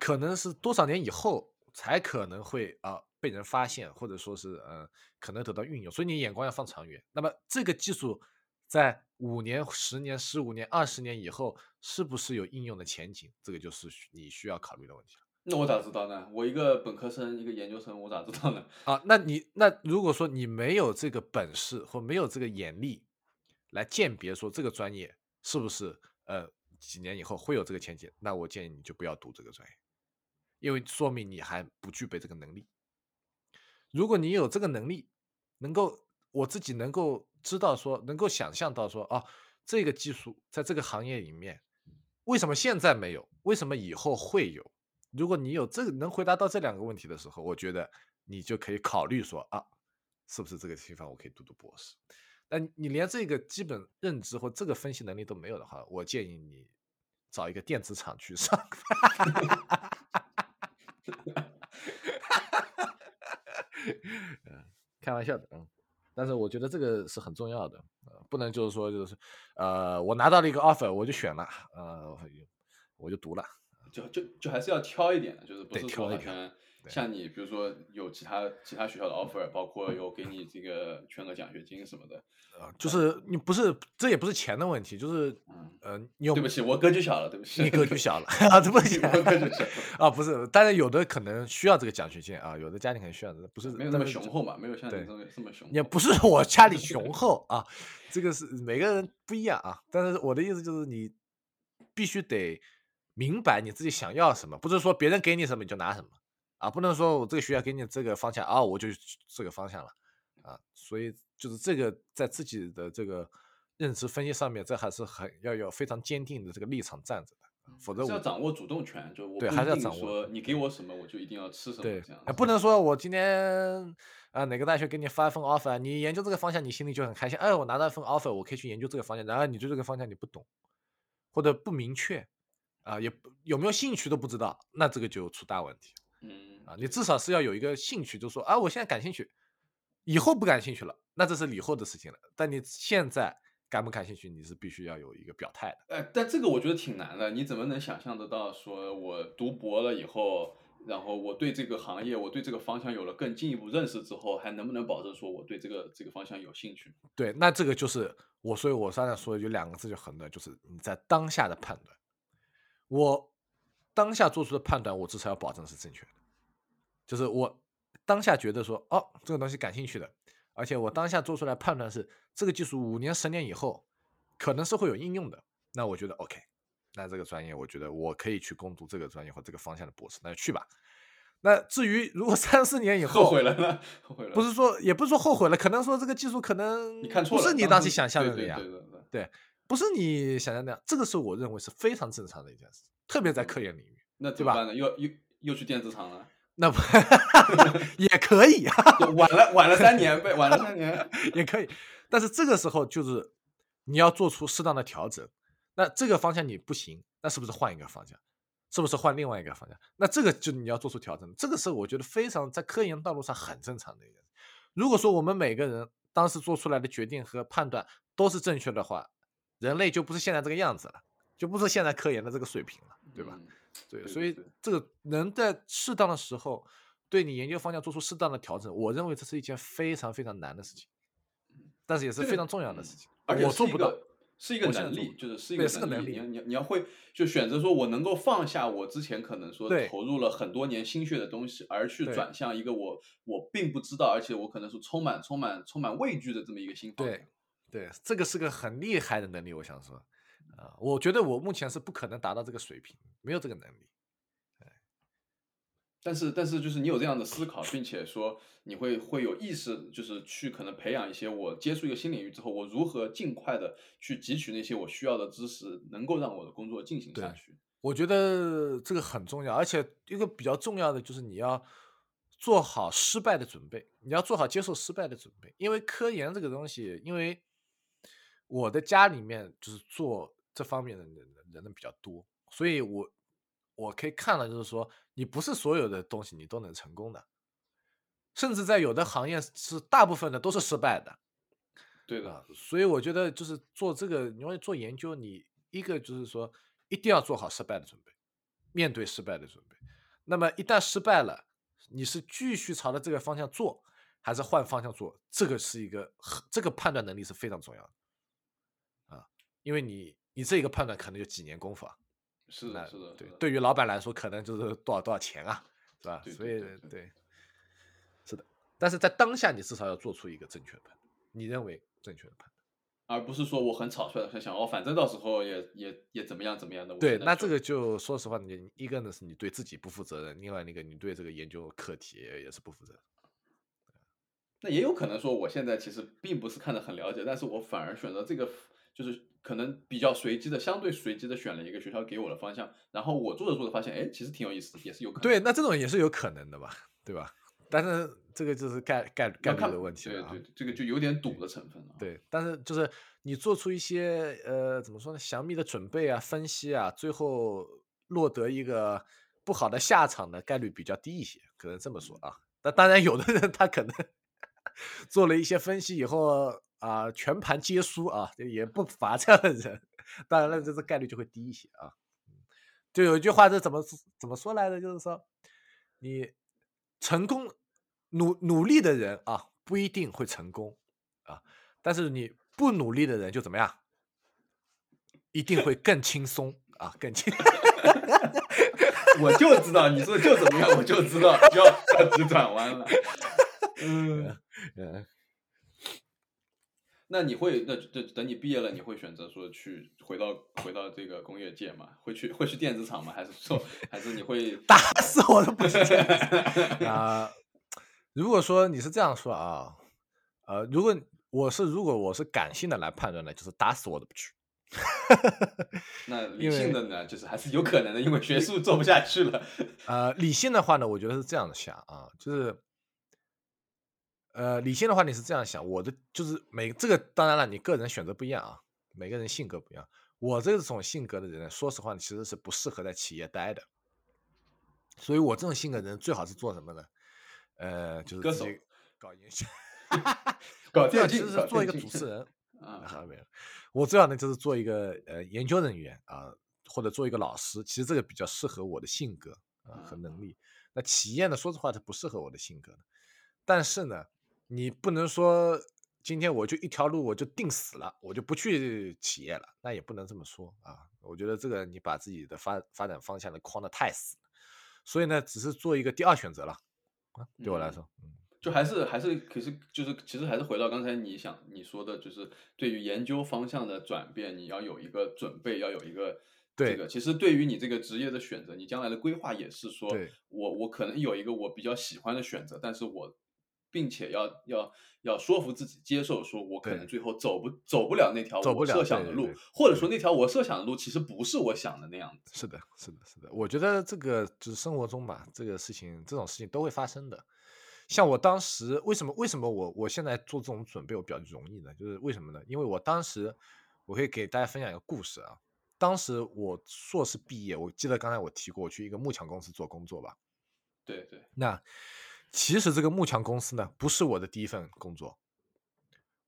可能是多少年以后才可能会啊被人发现，或者说是呃可能得到运用。所以你眼光要放长远。那么这个技术在五年、十年、十五年、二十年以后，是不是有应用的前景？这个就是你需要考虑的问题了。那我咋知道呢？我一个本科生，一个研究生，我咋知道呢？啊，那你那如果说你没有这个本事或没有这个眼力来鉴别说这个专业是不是呃几年以后会有这个前景，那我建议你就不要读这个专业，因为说明你还不具备这个能力。如果你有这个能力，能够我自己能够知道说，能够想象到说，哦，这个技术在这个行业里面，为什么现在没有？为什么以后会有？如果你有这个能回答到这两个问题的时候，我觉得你就可以考虑说啊，是不是这个地方我可以读读博士？但你连这个基本认知或这个分析能力都没有的话，我建议你找一个电子厂去上班。嗯，开玩笑的，嗯，但是我觉得这个是很重要的，呃，不能就是说就是，呃，我拿到了一个 offer，我就选了，呃，我就读了。就就就还是要挑一点的，就是不是说完全像你，比如说有其他其他学校的 offer，包括有给你这个全额奖学金什么的，啊，就是你不是这也不是钱的问题，就是嗯呃，你对不起，我格局小了，对不起，你格局小了啊，对不起，我格局小 啊，不是，但是有的可能需要这个奖学金啊，有的家庭可能需要的，不是没有那么雄厚嘛，没有像你这么这么雄，也不是我家里雄 厚啊，这个是每个人不一样啊，但是我的意思就是你必须得。明白你自己想要什么，不是说别人给你什么你就拿什么啊，不能说我这个学校给你这个方向啊，我就这个方向了啊，所以就是这个在自己的这个认知分析上面，这还是很要有非常坚定的这个立场站着的，否则我要掌握主动权，就我对，还是要掌握。你给我什么，我就一定要吃什么，对，不能说我今天啊哪个大学给你发一份 offer，你研究这个方向，你心里就很开心，哎，我拿到一份 offer，我可以去研究这个方向，然后你对这个方向你不懂或者不明确。啊，也有没有兴趣都不知道，那这个就出大问题。嗯，啊，你至少是要有一个兴趣，就说啊，我现在感兴趣，以后不感兴趣了，那这是以后的事情了。但你现在感不感兴趣，你是必须要有一个表态的。呃，但这个我觉得挺难的。你怎么能想象得到，说我读博了以后，然后我对这个行业，我对这个方向有了更进一步认识之后，还能不能保证说我对这个这个方向有兴趣？对，那这个就是我，所以我刚才说的有两个字就很的，就是你在当下的判断。我当下做出的判断，我至少要保证是正确的，就是我当下觉得说，哦，这个东西感兴趣的，而且我当下做出来判断是这个技术五年、十年以后可能是会有应用的，那我觉得 OK，那这个专业我觉得我可以去攻读这个专业或这个方向的博士，那就去吧。那至于如果 三四年以后后悔了呢？后悔了，不是说也不是说后悔了，可能说这个技术可能你看错了，不是你当时想象的那样，对。不是你想象那样，这个是我认为是非常正常的一件事，特别在科研领域，那对吧？又又又去电子厂了，那不也可以啊？晚了晚了三年呗，晚了三年 也可以。但是这个时候就是你要做出适当的调整。那这个方向你不行，那是不是换一个方向？是不是换另外一个方向？那这个就你要做出调整。这个是我觉得非常在科研道路上很正常的一件事。如果说我们每个人当时做出来的决定和判断都是正确的话，人类就不是现在这个样子了，就不是现在科研的这个水平了，对吧？对，所以这个能在适当的时候对你研究方向做出适当的调整，我认为这是一件非常非常难的事情，但是也是非常重要的事情。而且我做不到，是一个能力，就是是一个能力。你你你要会就选择说，我能够放下我之前可能说投入了很多年心血的东西，而去转向一个我我并不知道，而且我可能是充满充满充满畏惧的这么一个新方向。对，这个是个很厉害的能力，我想说，啊，我觉得我目前是不可能达到这个水平，没有这个能力。但是，但是就是你有这样的思考，并且说你会会有意识，就是去可能培养一些我接触一个新领域之后，我如何尽快的去汲取那些我需要的知识，能够让我的工作进行下去。我觉得这个很重要，而且一个比较重要的就是你要做好失败的准备，你要做好接受失败的准备，因为科研这个东西，因为我的家里面就是做这方面的人人的比较多，所以我我可以看了，就是说你不是所有的东西你都能成功的，甚至在有的行业是大部分的都是失败的。对的，所以我觉得就是做这个，因为做研究，你一个就是说一定要做好失败的准备，面对失败的准备。那么一旦失败了，你是继续朝着这个方向做，还是换方向做？这个是一个这个判断能力是非常重要的啊，因为你你这一个判断可能就几年功夫啊。是的，是的，对。对于老板来说，可能就是多少多少钱啊，是吧？对，所以对，是的。但是在当下，你至少要做出一个正确的判断。你认为？正确的判断，而不是说我很草率的想哦，反正到时候也也也怎么样怎么样的。对，那这个就说实话，你一个呢是你对自己不负责任，另外那个你对这个研究课题也是不负责任。那也有可能说，我现在其实并不是看得很了解，但是我反而选择这个，就是可能比较随机的，相对随机的选了一个学校给我的方向，然后我做着做着发现，哎，其实挺有意思的，也是有可能。对，那这种也是有可能的吧，对吧？但是这个就是概概概率的问题了，对对，这个就有点赌的成分了。对，但是就是你做出一些呃怎么说呢，详密的准备啊、分析啊，最后落得一个不好的下场的概率比较低一些，可能这么说啊。那当然，有的人他可能 做了一些分析以后啊，全盘皆输啊，也不乏这样的人。当然了，这个概率就会低一些啊。就有一句话是怎么怎么说来着，就是说你成功。努努力的人啊，不一定会成功啊，但是你不努力的人就怎么样，一定会更轻松啊，更轻。我就知道你说就怎么样，我就知道要 要急转弯了。嗯 嗯，那你会那这等你毕业了，你会选择说去回到回到这个工业界吗？会去会去电子厂吗？还是说 还是你会打死我都不是 啊？如果说你是这样说啊，呃，如果我是如果我是感性的来判断呢，就是打死我都不去。那理性的呢，就是还是有可能的，因为学术做不下去了。呃，理性的话呢，我觉得是这样的想啊，就是，呃，理性的话你是这样想，我的就是每这个当然了，你个人选择不一样啊，每个人性格不一样。我这种性格的人，说实话，其实是不适合在企业待的。所以我这种性格的人最好是做什么呢？呃，就是歌手搞营销，搞 电竞，其实是做一个主持人 啊，没有。我最好呢就是做一个呃研究人员啊，或者做一个老师。其实这个比较适合我的性格啊和能力。那企业呢，说实话，它不适合我的性格的。但是呢，你不能说今天我就一条路我就定死了，我就不去企业了，那也不能这么说啊。我觉得这个你把自己的发发展方向的框的太死，所以呢，只是做一个第二选择了。对我来说，嗯，就还是还是，可是就是其实还是回到刚才你想你说的，就是对于研究方向的转变，你要有一个准备，要有一个这个。其实对于你这个职业的选择，你将来的规划也是说，我我可能有一个我比较喜欢的选择，但是我。并且要要要说服自己接受，说我可能最后走不走不了那条我设想的路，或者说那条我设想的路其实不是我想的那样子。是的，是的，是的。我觉得这个就是生活中吧，这个事情这种事情都会发生的。像我当时为什么为什么我我现在做这种准备我比较容易呢？就是为什么呢？因为我当时我可以给大家分享一个故事啊。当时我硕士毕业，我记得刚才我提过，我去一个幕墙公司做工作吧。对对。那。其实这个幕墙公司呢，不是我的第一份工作。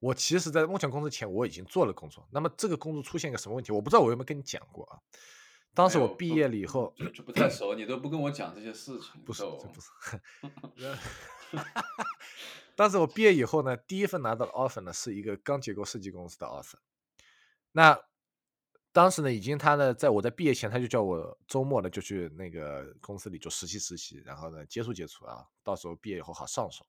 我其实，在幕墙公司前，我已经做了工作。那么，这个工作出现一个什么问题？我不知道我有没有跟你讲过啊？当时我毕业了以后，就不太熟，你都不跟我讲这些事 情。不是，不是。当时我毕业以后呢，第一份拿到的 offer 呢，是一个钢结构设计公司的 offer。那当时呢，已经他呢，在我在毕业前，他就叫我周末呢就去那个公司里做实习实习，然后呢接触接触啊，到时候毕业以后好上手。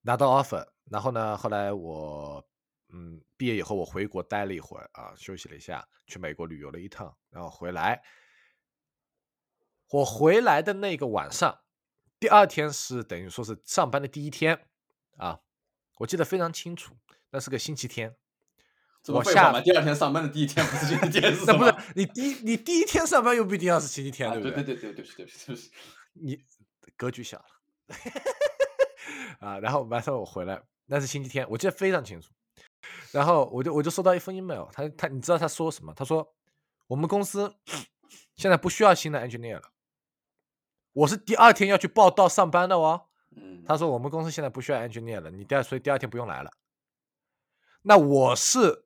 拿到 offer，然后呢，后来我嗯毕业以后我回国待了一会儿啊，休息了一下，去美国旅游了一趟，然后回来。我回来的那个晚上，第二天是等于说是上班的第一天啊，我记得非常清楚，那是个星期天。我下嘛，第二天上班的第一天不是星期天，那不是你第你第一天上班又不一定要是星期天，对不对？对对对对对不起对不起对不起，你格局小了。啊，然后晚上我回来，那是星期天，我记得非常清楚。然后我就我就收到一封 email，他他你知道他说什么？他说我们公司 现在不需要新的 engineer 了。我是第二天要去报道上班的哦。嗯，他说我们公司现在不需要 engineer 了，你第二所以第二天不用来了。那我是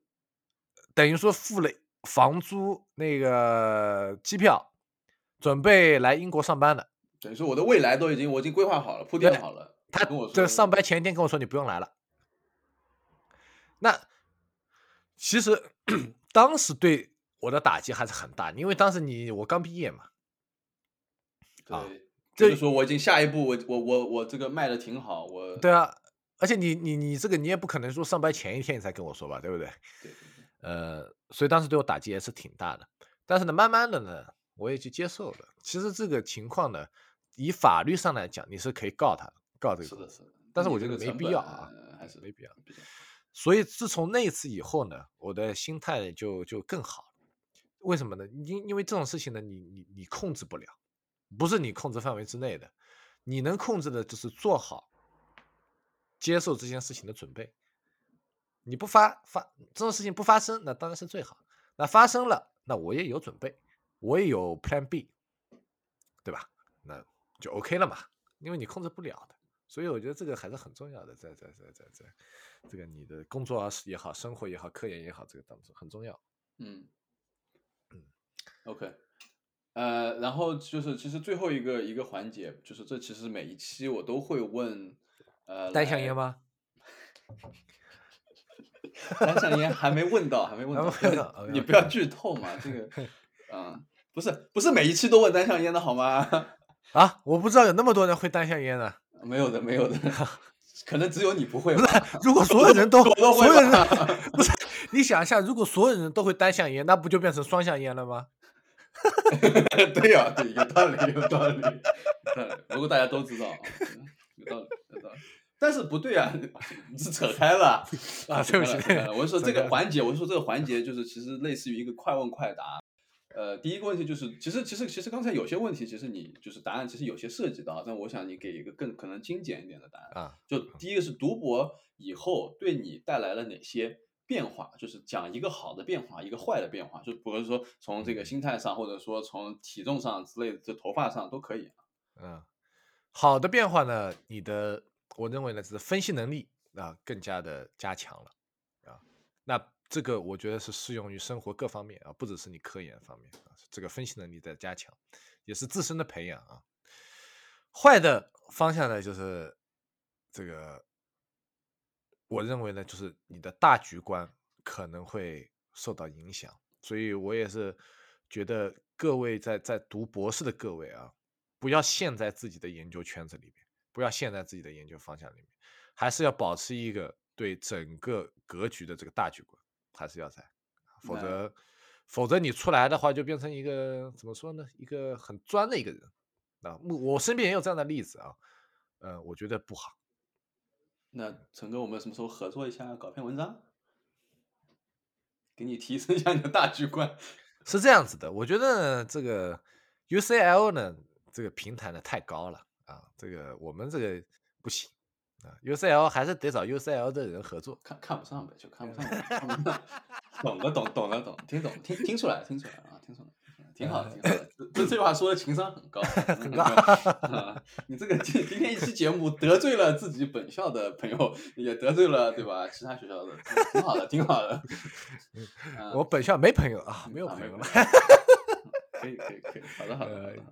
等于说付了房租那个机票，准备来英国上班的。等于说我的未来都已经我已经规划好了，铺垫好了。他跟我说这上班前一天跟我说你不用来了。那其实 当时对我的打击还是很大，因为当时你我刚毕业嘛，啊就是说我已经下一步，我我我我这个卖的挺好，我对啊，而且你你你这个你也不可能说上班前一天你才跟我说吧，对不对？对对呃，所以当时对我打击也是挺大的。但是呢，慢慢的呢，我也就接受了。其实这个情况呢，以法律上来讲，你是可以告他告这个，是的是的。但是我觉得没必要啊呃还是没必要。所以自从那次以后呢，我的心态就就更好了。为什么呢？因因为这种事情呢，你你你控制不了，不是你控制范围之内的。你能控制的就是做好接受这件事情的准备。你不发发这种事情不发生，那当然是最好。那发生了，那我也有准备，我也有 Plan B，对吧？那就 OK 了嘛，因为你控制不了的。所以我觉得这个还是很重要的，在在在在在这个你的工作啊也好，生活也好，科研也好，这个当中很重要。嗯嗯，OK，呃，然后就是其实最后一个一个环节，就是这其实每一期我都会问，呃，来单向烟？吗？单向烟还没问到，还没问到，你不要剧透嘛，这个，嗯，不是不是每一期都问单向烟的好吗？啊，我不知道有那么多人会单向烟的。没有的，没有的，可能只有你不会吧。如果所有人都所有人不是，你想一下，如果所有人都会单向烟，那不就变成双向烟了吗？对呀、对，有道理，有道理。不过大家都知道，啊，有道理，有道理。但是不对啊，你是扯开了啊 对不起我是说 这个环节，我是说这个环节就是其实类似于一个快问快答。呃，第一个问题就是，其实其实其实刚才有些问题，其实你就是答案其实有些涉及到，但我想你给一个更可能精简一点的答案。啊，就第一个是读博以后对你带来了哪些变化，就是讲一个好的变化，一个坏的变化，就比如说从这个心态上，或者说从体重上之类的，这头发上都可以。嗯，好的变化呢，你的我认为呢，是分析能力啊更加的加强了啊。那这个我觉得是适用于生活各方面啊，不只是你科研方面啊，这个分析能力在加强，也是自身的培养啊。坏的方向呢，就是这个，我认为呢，就是你的大局观可能会受到影响，所以我也是觉得各位在在读博士的各位啊，不要陷在自己的研究圈子里面，不要陷在自己的研究方向里面，还是要保持一个对整个格局的这个大局观，还是要在，否则否则你出来的话就变成一个怎么说呢，一个很专的一个人啊。我我身边也有这样的例子啊，呃，我觉得不好。那陈哥，我们什么时候合作一下，搞篇文章，给你提升一下你的大局观？是这样子的，我觉得这个 UCL 呢，这个平台呢太高了啊，这个我们这个不行啊，UCL 还是得找 UCL 的人合作。看看不上呗，就看不上呗，看不上。懂了，懂，懂了，懂，听懂，听听出来，听出来啊，听出来，挺好，挺好的。这这句话说的情商很高，很高啊你这个今今天一期节目得罪了自己本校的朋友，也得罪了对吧？其他学校的，挺好的，挺好的。啊我本校没朋友啊，没有啊朋友了。可以，可以，可以。好的，好的，好的。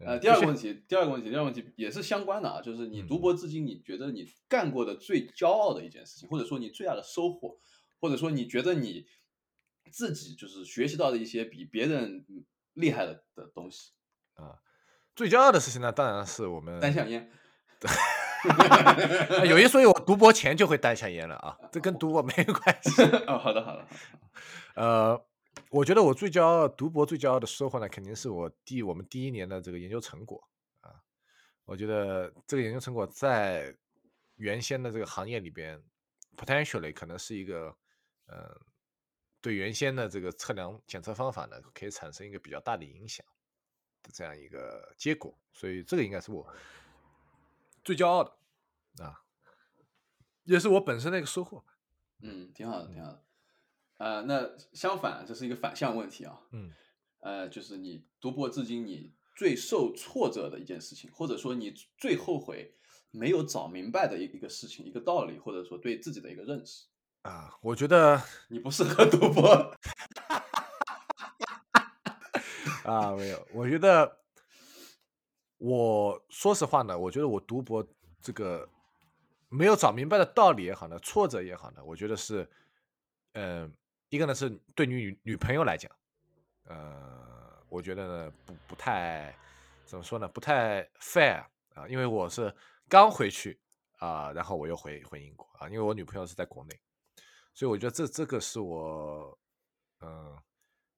呃呃，第二个问题，第二个问题，第二个问题也是相关的啊，就是你读嗯博至今，你觉得你干过的最骄傲的一件事情，或者说你最大的收获，或者说你觉得你自己就是学习到的一些比别人嗯厉害的的东西啊，最骄傲的事情呢，当然是我们单向烟。啊有一说一，我读博前就会单向烟了啊，这跟读博没有关系。哦，好的，好的，好的 呃，我觉得我最骄傲，读博最骄傲的收获呢，肯定是我第我们第一年的这个研究成果啊。我觉得这个研究成果在原先的这个行业里边，potentially 可能是一个呃，对原先的这个测量检测方法呢，可以产生一个比较大的影响的这样一个结果。所以这个应该是我最骄傲的啊，也是我本身的一个收获。嗯，挺好的，挺好的。呃，那相反，这是一个反向问题啊。嗯，呃，就是你读博至今，你最受挫折的一件事情，或者说你最后悔没有找明白的一一个事情、一个道理，或者说对自己的一个认识啊，我觉得 你不适合读博。啊，没有，我觉得，我说实话呢，我觉得我读博这个没有找明白的道理也好呢，挫折也好呢，我觉得是，嗯，一个呢是对你女女朋友来讲，呃，我觉得呢不不太怎么说呢，不太 fair 啊，因为我是刚回去啊，然后我又回回英国啊，因为我女朋友是在国内，所以我觉得这这个是我，嗯。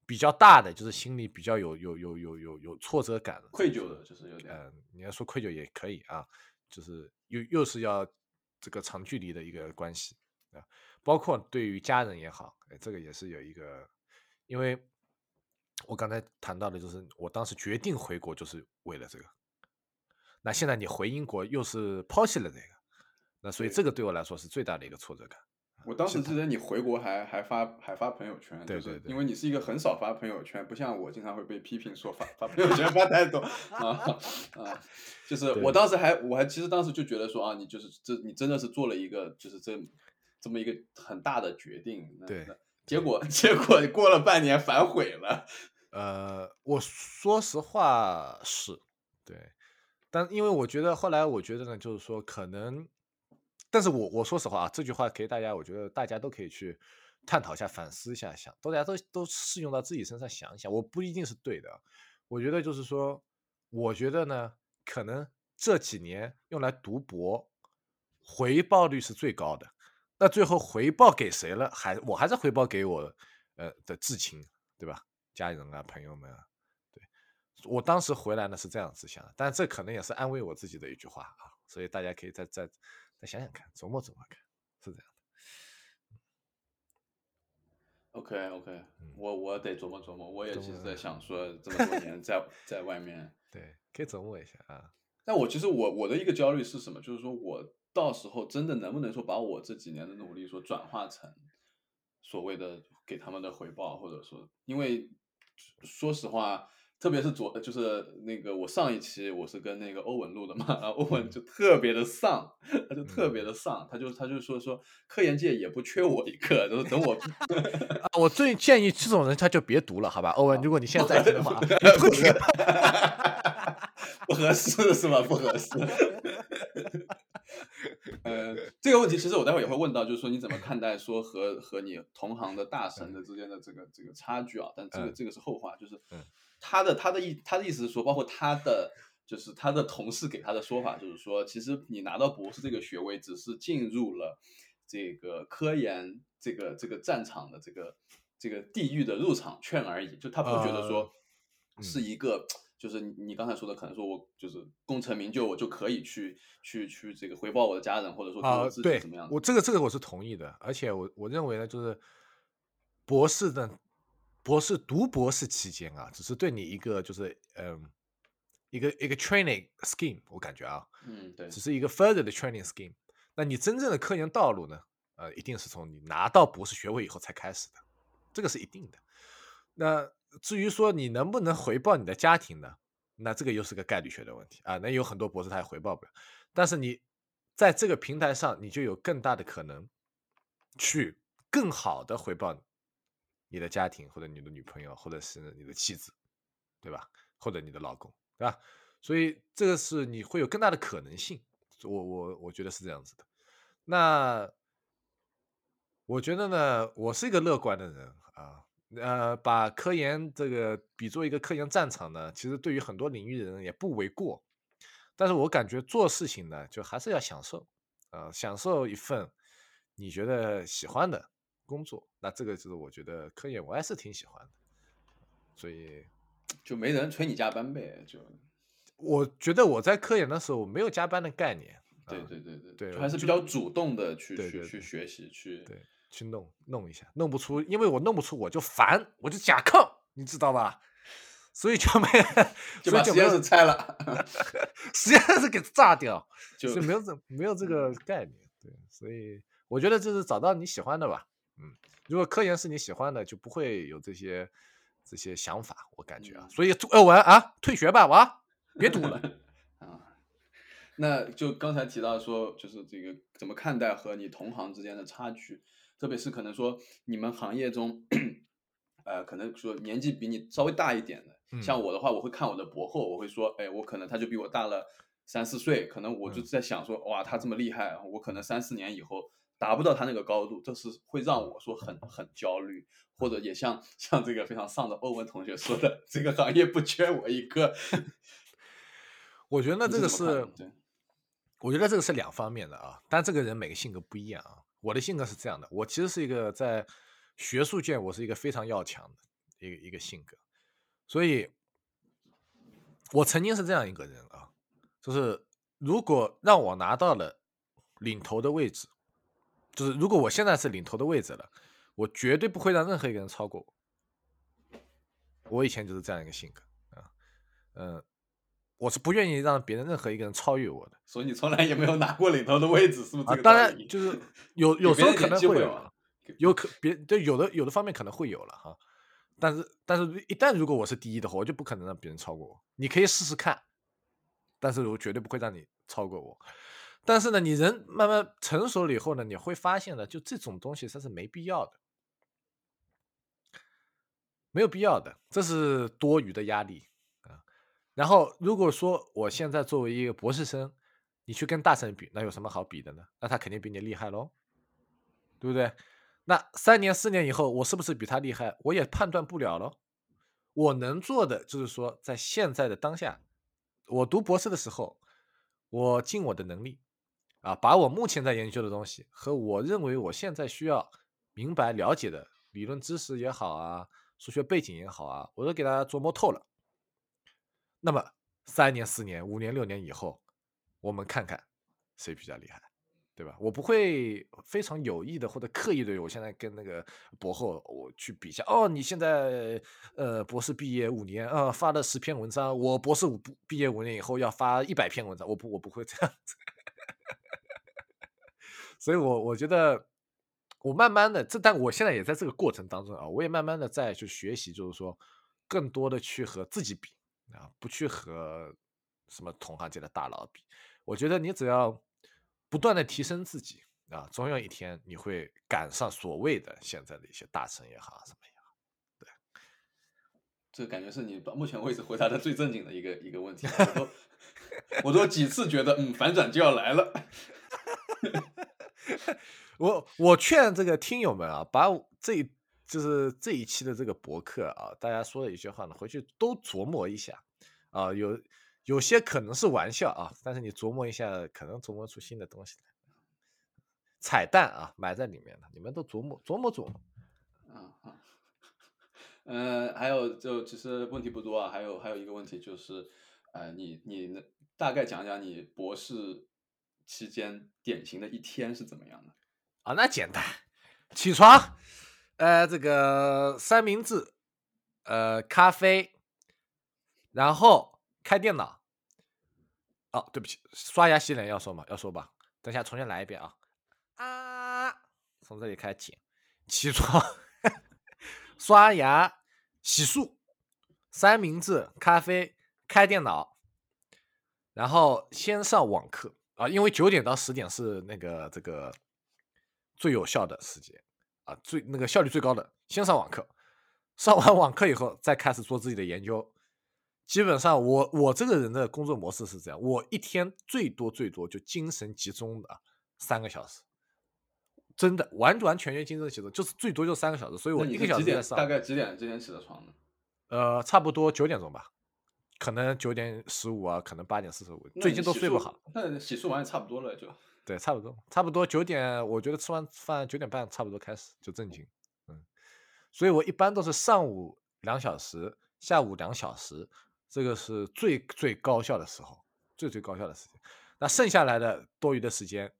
比较大的就是心里比较有有有有有有挫折感，愧疚的，就是有点。嗯，你要说愧疚也可以啊，就是又又是要这个长距离的一个关系啊，包括对于家人也好，哎，这个也是有一个，因为我刚才谈到的就是我当时决定回国就是为了这个，那现在你回英国又是抛弃了这个，那所以这个对我来说是最大的一个挫折感。我当时记得你回国还还发还发朋友圈，对对对，因为你是一个很少发朋友圈，不像我经常会被批评说发发朋友圈发太多啊啊，就是我当时还我还其实当时就觉得说啊，你就是这你真的是做了一个就是这这么一个很大的决定，对，结果 结果过了半年反悔了，呃，我说实话是对，但因为我觉得后来我觉得呢，就是说可能。但是我我说实话啊，这句话给大家，我觉得大家都可以去探讨一下、反思一下，想大家都都适用到自己身上想一想。我不一定是对的，我觉得就是说，我觉得呢，可能这几年用来读博，回报率是最高的。那最后回报给谁了？还我还是回报给我呃的至亲，对吧？家人啊，朋友们啊，对我当时回来呢是这样子想的，但这可能也是安慰我自己的一句话啊。所以大家可以再再。再想想看，琢磨琢磨看，是这样的。OK OK，我我得琢磨琢磨。我也其实在想说，这么多年在在外面，对，可以琢磨一下啊。但我其实我我的一个焦虑是什么？就是说我到时候真的能不能说把我这几年的努力说转化成所谓的给他们的回报，或者说，因为说实话。特别是昨就是那个我上一期我是跟那个欧文录的嘛，然后欧文就特别的丧，他就特别的丧，他就他就说说科研界也不缺我一个，就是等我 啊，我最建议这种人他就别读了，好吧，欧文，如果你现在在听的话，不合适是吧？不合适。呃，这个问题其实我待会也会问到，就是说你怎么看待说和和你同行的大神的之间的这个这个差距啊？但这个这个是后话，就是。他的他的意他的意思是说，包括他的就是他的同事给他的说法，就是说，其实你拿到博士这个学位，只是进入了这个科研这个这个战场的这个这个地狱的入场券而已。就他不觉得说是一个，就是你刚才说的，可能说我就是功成名就，我就可以去去去这个回报我的家人，或者说啊，对，怎么样？我这个这个我是同意的，而且我我认为呢，就是博士的。博士读博士期间啊，只是对你一个就是嗯，一个一个 training scheme，我感觉啊，嗯，对，只是一个 further 的 training scheme。那你真正的科研道路呢？呃，一定是从你拿到博士学位以后才开始的，这个是一定的。那至于说你能不能回报你的家庭呢？那这个又是个概率学的问题啊。那有很多博士他也回报不了，但是你在这个平台上，你就有更大的可能去更好的回报。你的家庭，或者你的女朋友，或者是你的妻子，对吧？或者你的老公，对吧？所以这个是你会有更大的可能性。我我我觉得是这样子的。那我觉得呢，我是一个乐观的人啊。呃，把科研这个比作一个科研战场呢，其实对于很多领域的人也不为过。但是我感觉做事情呢，就还是要享受，呃，享受一份你觉得喜欢的。工作，那这个就是我觉得科研我还是挺喜欢的，所以 就没人催你加班呗。就我觉得我在科研的时候没有加班的概念。对对对对对，还是比较主动的去去去学习去对去弄弄一下，弄不出，因为我弄不出我就烦，我就甲亢，你知道吧？所以就没，就把实验室拆了，实验室给炸掉，就没有这没有这个概念。对，所以我觉得就是找到你喜欢的吧。嗯，如果科研是你喜欢的，就不会有这些这些想法，我感觉啊。所以呃，我啊，退学吧，我别读了。啊，那就刚才提到说，就是这个怎么看待和你同行之间的差距，特别是可能说你们行业中，呃，可能说年纪比你稍微大一点的。像我的话，我会看我的博后，我会说，哎，我可能他就比我大了三四岁，可能我就在想说，哇，他这么厉害，我可能三四年以后达不到他那个高度，这是会让我说很很焦虑，或者也像像这个非常丧的欧文同学说的，这个行业不缺我一个。我觉得这个是，我觉得这个是两方面的啊，但这个人每个性格不一样啊。我的性格是这样的，我其实是一个在学术界，我是一个非常要强的一个一个性格。所以，我曾经是这样一个人啊，就是如果让我拿到了领头的位置，就是如果我现在是领头的位置了，我绝对不会让任何一个人超过我。我以前就是这样一个性格啊，嗯，我是不愿意让别人任何一个人超越我的。所以你从来也没有拿过领头的位置，是不是？当然，就是有有时候可能会有，有可别就有的有的方面可能会有了哈。但是，但是一旦如果我是第一的话，我就不可能让别人超过我。你可以试试看，但是我绝对不会让你超过我。但是呢，你人慢慢成熟了以后呢，你会发现呢，就这种东西它是没必要的，没有必要的，这是多余的压力啊。然后，如果说我现在作为一个博士生，你去跟大神比，那有什么好比的呢？那他肯定比你厉害喽，对不对？那三年四年以后，我是不是比他厉害？我也判断不了了。我能做的就是说，在现在的当下，我读博士的时候，我尽我的能力，啊，把我目前在研究的东西和我认为我现在需要明白了解的理论知识也好啊，数学背景也好啊，我都给大家琢磨透了。那么三年、四年、五年、六年以后，我们看看谁比较厉害。对吧？我不会非常有意的或者刻意的，我现在跟那个博后我去比一下。哦，你现在呃博士毕业五年啊，发了十篇文章，我博士五毕业五年以后要发一百篇文章，我不我不会这样子。所以我我觉得我慢慢的这，但我现在也在这个过程当中啊，我也慢慢的在去学习，就是说更多的去和自己比啊，不去和什么同行界的大佬比。我觉得你只要。不断的提升自己啊，总有一天你会赶上所谓的现在的一些大神也好，什么也好。对，这感觉是你到目前为止回答的最正经的一个一个问题。我都我都几次觉得，嗯，反转就要来了。我我劝这个听友们啊，把这就是这一期的这个博客啊，大家说的一些话呢，回去都琢磨一下啊，有。有些可能是玩笑啊，但是你琢磨一下，可能琢磨出新的东西来。彩蛋啊，埋在里面了，你们都琢磨琢磨琢磨。啊啊，嗯，还有就其实问题不多啊，还有还有一个问题就是，呃，你你大概讲讲你博士期间典型的一天是怎么样的？啊，那简单，起床，呃，这个三明治，呃，咖啡，然后。开电脑，哦，对不起，刷牙洗脸要说吗？要说吧，等下重新来一遍啊啊！从这里开始，起床，刷牙，洗漱，三明治，咖啡，开电脑，然后先上网课啊，因为九点到十点是那个这个最有效的时间啊，最那个效率最高的，先上网课，上完网课以后再开始做自己的研究。基本上，我我这个人的工作模式是这样：我一天最多最多就精神集中的三个小时，真的完完全全精神集中，就是最多就三个小时。所以我一个小时在上。大概几点？几点起的床呢？呃，差不多九点钟吧，可能九点十五啊，可能八点四十五。最近都睡不好。那洗漱完也差不多了，就。对，差不多，差不多九点，我觉得吃完饭九点半差不多开始就正经。嗯，所以我一般都是上午两小时，下午两小时。这个是最最高效的时候，最最高效的时间。那剩下来的多余的时间，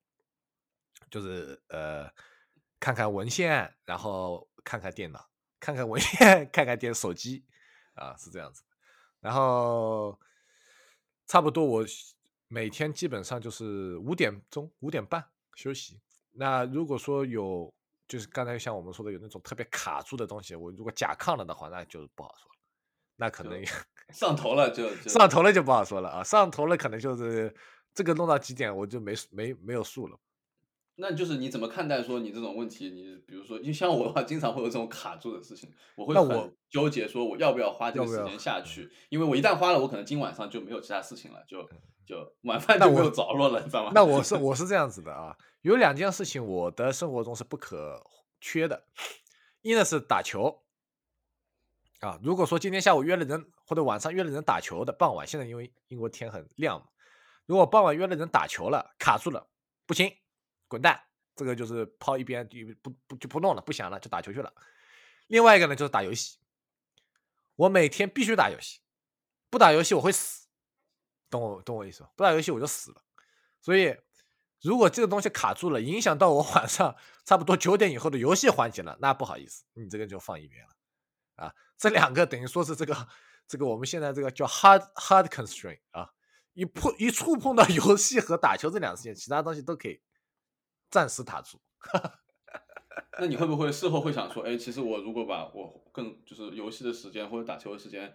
就是呃，看看文献，然后看看电脑，看看文献，看看电手机，啊，是这样子。然后差不多我每天基本上就是五点钟、五点半休息。那如果说有，就是刚才像我们说的有那种特别卡住的东西，我如果甲亢了的话，那就不好说了。那可能 上头了就上头了就不好说了啊，上头了可能就是这个弄到几点我就没没没有数了。那就是你怎么看待说你这种问题？你比如说，就像我的话，经常会有这种卡住的事情，我会很纠结，说我要不要花这个时间下去？因为我一旦花了，我可能今晚上就没有其他事情了，就就晚饭就没有着落了，你知道吗？那我是我是这样子的啊，有两件事情我的生活中是不可缺的，一呢是打球啊，如果说今天下午约了人或者晚上约了人打球的，傍晚现在因为英国天很亮嘛，如果傍晚约了人打球了，卡住了，不行。滚蛋！这个就是抛一边，不不就不弄了，不想了，就打球去了。另外一个呢，就是打游戏。我每天必须打游戏，不打游戏我会死。懂我懂我意思吧？不打游戏我就死了。所以，如果这个东西卡住了，影响到我晚上 差不多九点以后的游戏环节了，那不好意思，你这个就放一边了。啊，这两个等于说是这个这个我们现在这个叫 hard hard constraint 啊，一碰一触碰到游戏和打球这两个事情，其他东西都可以。暂时打住，那你会不会事后会想说，哎，其实我如果把我更就是游戏的时间或者打球的时间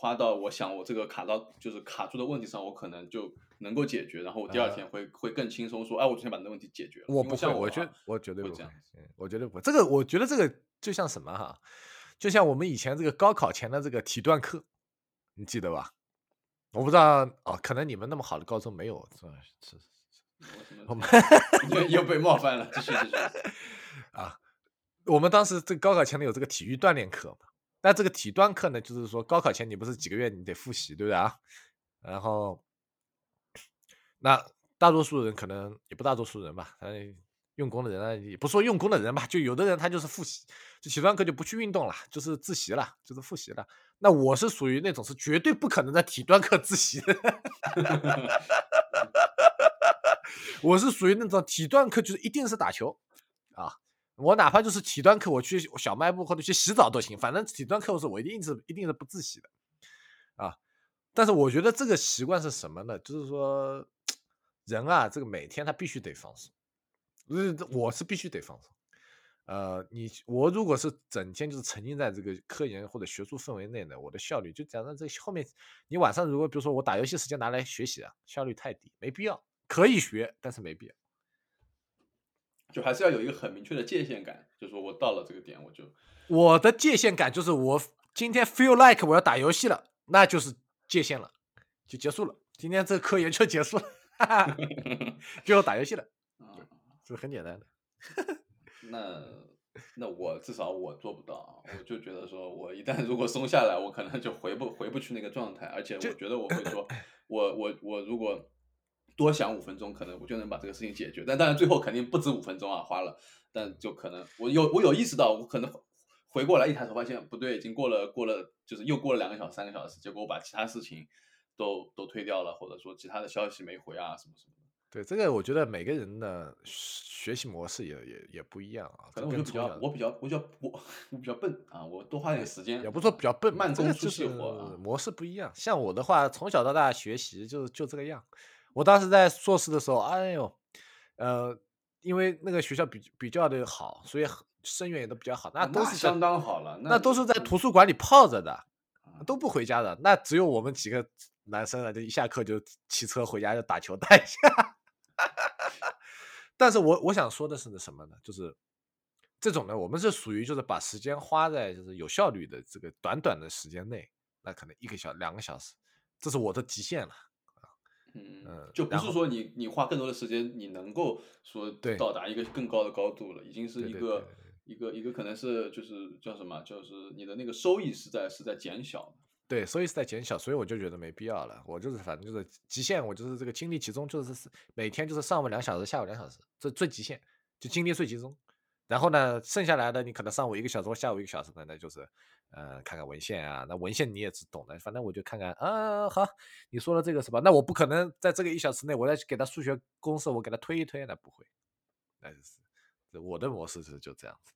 花到我想我这个卡到就是卡住的问题上，我可能就能够解决，然后我第二天会会更轻松，说，哎，我昨天把那问题解决了。我不像我觉得我绝对不这样，我绝对不。这个我觉得这个就像什么哈，就像我们以前这个高考前的这个体段课，你记得吧？我不知道哦，可能你们那么好的高中没有，是吧？是。我们又又被冒犯了，继续继续 啊！我们当时这高考前的有这个体育锻炼课嘛？那这个体锻课呢，就是说高考前你不是几个月你得复习，对不对啊？然后那大多数人可能也不大多数人吧，嗯，用功的人啊，也不说用功的人吧，就有的人他就是复习，就体锻课就不去运动了，就是自习了，就是复习了。那我是属于那种是绝对不可能在体锻课自习的。我是属于那种体锻课就是一定是打球，啊，我哪怕就是体锻课我去小卖部或者去洗澡都行，反正体锻课是我一定是一定是不自习的，啊，但是我觉得这个习惯是什么呢？就是说人啊，这个每天他必须得放松，是我是必须得放松，呃，你我如果是整天就是沉浸在这个科研或者学术氛围内呢，我的效率就讲到这后面，你晚上如果比如说我打游戏时间拿来学习啊，效率太低，没必要。可以学，但是没必要，就还是要有一个很明确的界限感，就是说我到了这个点，我就我的界限感就是我今天 feel like 我要打游戏了，那就是界限了，就结束了，今天这个科研就结束了，就要打游戏了，啊，这很简单的。那那我至少我做不到，我就觉得说我一旦如果松下来，我可能就回不回不去那个状态，而且我觉得我会 说，我我我如果。多想五分钟，可能我就能把这个事情解决。但当然，最后肯定不止五分钟啊，花了。但就可能我有我有意识到，我可能回过来一抬头发现不对，已经过了过了，就是又过了两个小时、三个小时。结果我把其他事情都都推掉了，或者说其他的消息没回啊，什么什么的。对这个，我觉得每个人的学习模式也也也不一样啊。可能我就比较我比较我比较我我比较笨啊，我多花点时间。也不说比较笨，慢工出细活，模式不一样。像我的话，从小到大学习就就这个样。我当时在硕士的时候，哎呦，呃，因为那个学校比比较的好，所以生源也都比较好，那都是相当好了，那都是在图书馆里泡着的，都不回家的。那只有我们几个男生啊，就一下课就骑车回家就打球打一下。但是我我想说的是什么呢？就是这种呢，我们是属于就是把时间花在就是有效率的这个短短的时间内，那可能一个小两个小时，这是我的极限了。嗯，就不是说你你花更多的时间，你能够说到达一个更高的高度了，已经是一个一个一个可能是就是叫什么，就是你的那个收益是在是在减小。对，收益是在减小，所以我就觉得没必要了。我就是反正就是极限，我就是这个精力集中，就是每天就是上午两小时，下午两小时，这最极限，就精力最集中。然后呢，剩下来的你可能上午一个小时或下午一个小时的，那就是。呃，看看文献啊，那文献你也是懂的，反正我就看看啊，好，你说了这个是吧？那我不可能在这个一小时内，我再去给他数学公式，我给他推一推，那不会，那就是我的模式是就这样子。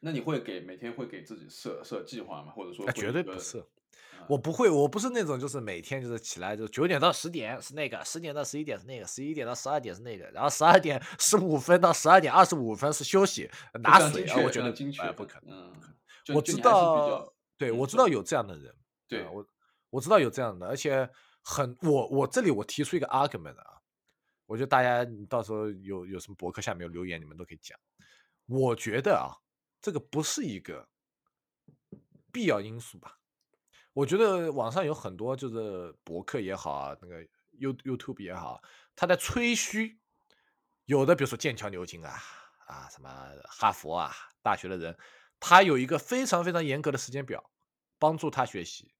那你会给每天会给自己设设计划吗？或者说绝对不设，我不会，我不是那种就是每天就是起来就九点到十点是那个，十点到十一点是那个，十一点到十二点是那个，然后十二点十五分到十二点二十五分是休息拿水啊，我觉得精确哎不可能。嗯，我知道，对我知道有这样的人，对啊我我知道有这样的，而且很我我这里我提出一个 argument 啊，我觉得大家你到时候有有什么博客下面有留言，你们都可以讲。我觉得啊，这个不是一个必要因素吧。我觉得网上有很多就是博客也好啊，那个 You YouTube 也好，他在吹嘘，有的比如说剑桥、牛津啊啊什么哈佛啊大学的人，他有一个非常非常严格的时间表，帮助他学习。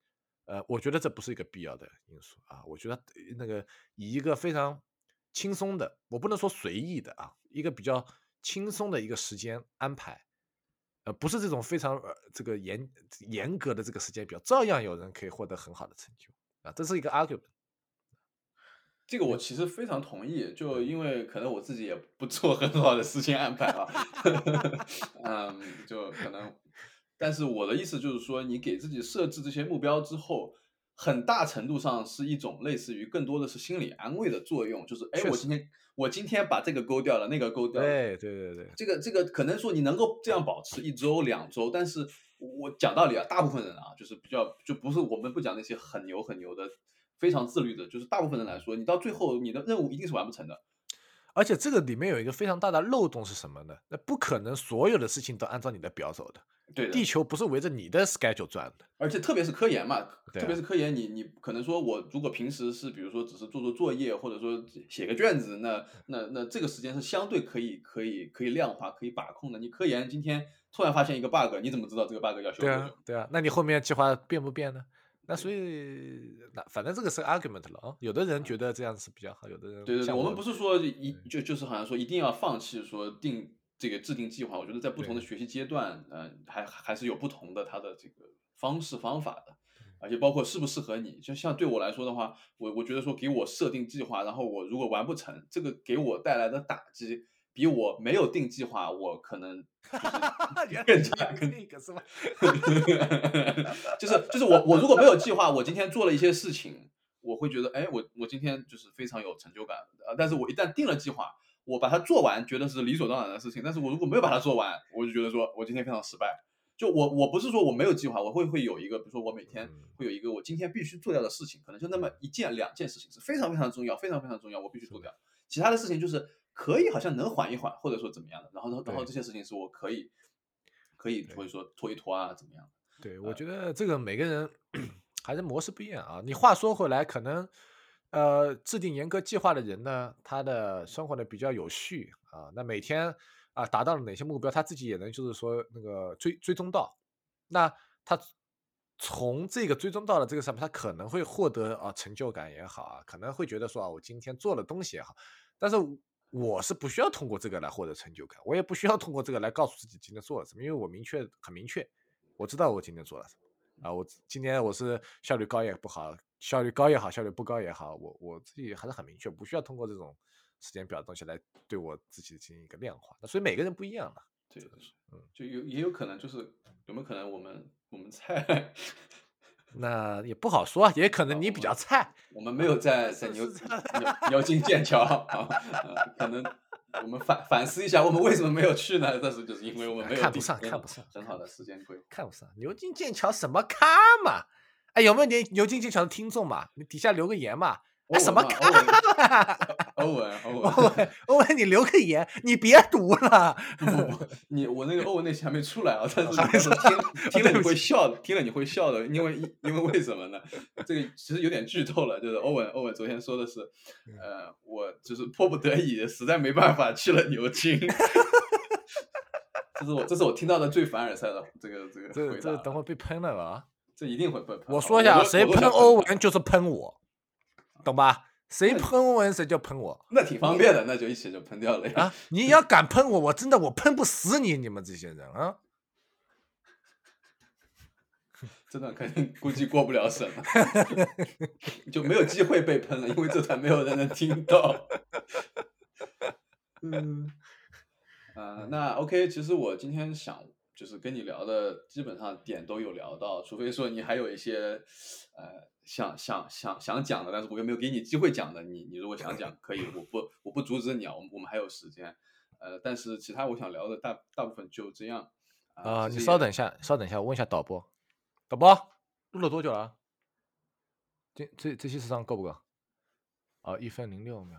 呃，我觉得这不是一个必要的因素啊。我觉得那个以一个非常轻松的，我不能说随意的啊，一个比较轻松的一个时间安排，呃，不是这种非常呃这个严严格的这个时间表，照样有人可以获得很好的成就啊。这是一个 argument。这个我其实非常同意，就因为可能我自己也不做很好的时间安排啊，嗯，就可能，但是我的意思就是说，你给自己设置这些目标之后，很大程度上是一种类似于更多的是心理安慰的作用，就是哎，我今天我今天把这个勾掉了，那个勾掉了，对对对对，这个这个可能说你能够这样保持一周两周，但是我讲道理啊，大部分人啊，就是比较就不是我们不讲那些很牛很牛的，非常自律的，就是大部分人来说，你到最后你的任务一定是完不成的。而且这个里面有一个非常大的漏洞是什么呢？那不可能所有的事情都按照你的表走的，对的，地球不是围着你的 schedule 转的。而且特别是科研嘛，特别是科研你，你可能说我如果平时是比如说只是做做作业，或者说写个卷子，那 那那这个时间是相对可以可以可以量化、可以把控的。你科研今天突然发现一个 bug，你怎么知道这个 bug 要修对啊？，对啊，那你后面计划变不变呢？那所以，那反正这个是 argument 了啊。有的人觉得这样子比较好，有的人对对对，我们不是说一就就是好像说一定要放弃说定这个制定计划，我觉得在不同的学习阶段，呃，还还是有不同的它的这个方式方法的，而且包括适不适合你。就像对我来说的话，我我觉得说给我设定计划，然后我如果完不成，这个给我带来的打击，比我没有定计划，我可能 更是加更这个是吧？就是就是我我如果没有计划，我今天做了一些事情，我会觉得，哎，我我今天就是非常有成就感啊。但是我一旦定了计划，我把它做完，觉得是理所当然的事情。但是我如果没有把它做完，我就觉得说我今天非常失败。就我我不是说我没有计划，我会会有一个，比如说我每天嗯会有一个我今天必须做掉的事情，可能就那么一件两件事情是非常非常重要，非常非常重要，我必须做掉。其他的事情就是可以好像能缓一缓，或者说怎么样的。然后然后这些事情是我可以可以或者说拖一拖啊，怎么样的。对，我觉得这个每个人还是模式不一样啊。你话说回来，可能呃制定严格计划的人呢，他的生活呢比较有序啊，那每天啊达到了哪些目标，他自己也能就是说那个追追踪到。那他从这个追踪到了这个上面，他可能会获得啊成就感也好啊，可能会觉得说啊我今天做了东西也好，但是我是不需要通过这个来获得成就感，我也不需要通过这个来告诉自己今天做了什么，因为我明确很明确，我知道我今天做了什么啊，我今天我是效率高也不好，效率高也好，效率不高也好，我我自己还是很明确，不需要通过这种时间表的东西来对我自己进行一个量化。那所以每个人不一样嘛，这个是，嗯，就有也有可能就是有没有可能我们我们菜那也不好说，也可能你比较菜，我们没有在在 牛牛牛津剑桥啊，呃可能我们反反思一下，我们为什么没有去呢？但是就是因为我们没有看不上看不上很好的时间规划。看不上牛津剑桥什么咖嘛？哎，有没有点牛津剑桥的听众嘛？你底下留个言嘛？哎，什么欧咖？欧文欧文欧文，欧文，你留个言，你别读了。不不不，你我那个欧文那期还没出来啊，但是 听听了你会笑的，听了你会笑的，因为因为为什么呢？这个其实有点剧透了，就是欧文欧文昨天说的是，嗯呃，我就是迫不得已，实在没办法去了牛津。这是我这是我听到的最凡尔赛的这个这个这回答了，这等会被喷了吧？这一定会被喷。我说一下，啊谁喷欧文就是喷我，懂吧？谁喷欧文谁就喷我那挺方便的，那就一起就喷掉了呀。啊！你要敢喷我，我真的我喷不死你，你们这些人啊！这段肯定估计过不了审了，就没有机会被喷了，因为这段没有人能听到。嗯，呃，那 OK，其实我今天想就是跟你聊的基本上点都有聊到，除非说你还有一些呃想想想想讲的，但是我又没有给你机会讲的，你你如果想讲可以，我不我不阻止你啊，我们我们还有时间，呃，但是其他我想聊的大大部分就这样啊、你稍等一下，稍等一下，我问一下导播，导播录了多久了？这这这期时长够不够？啊，一分零六秒，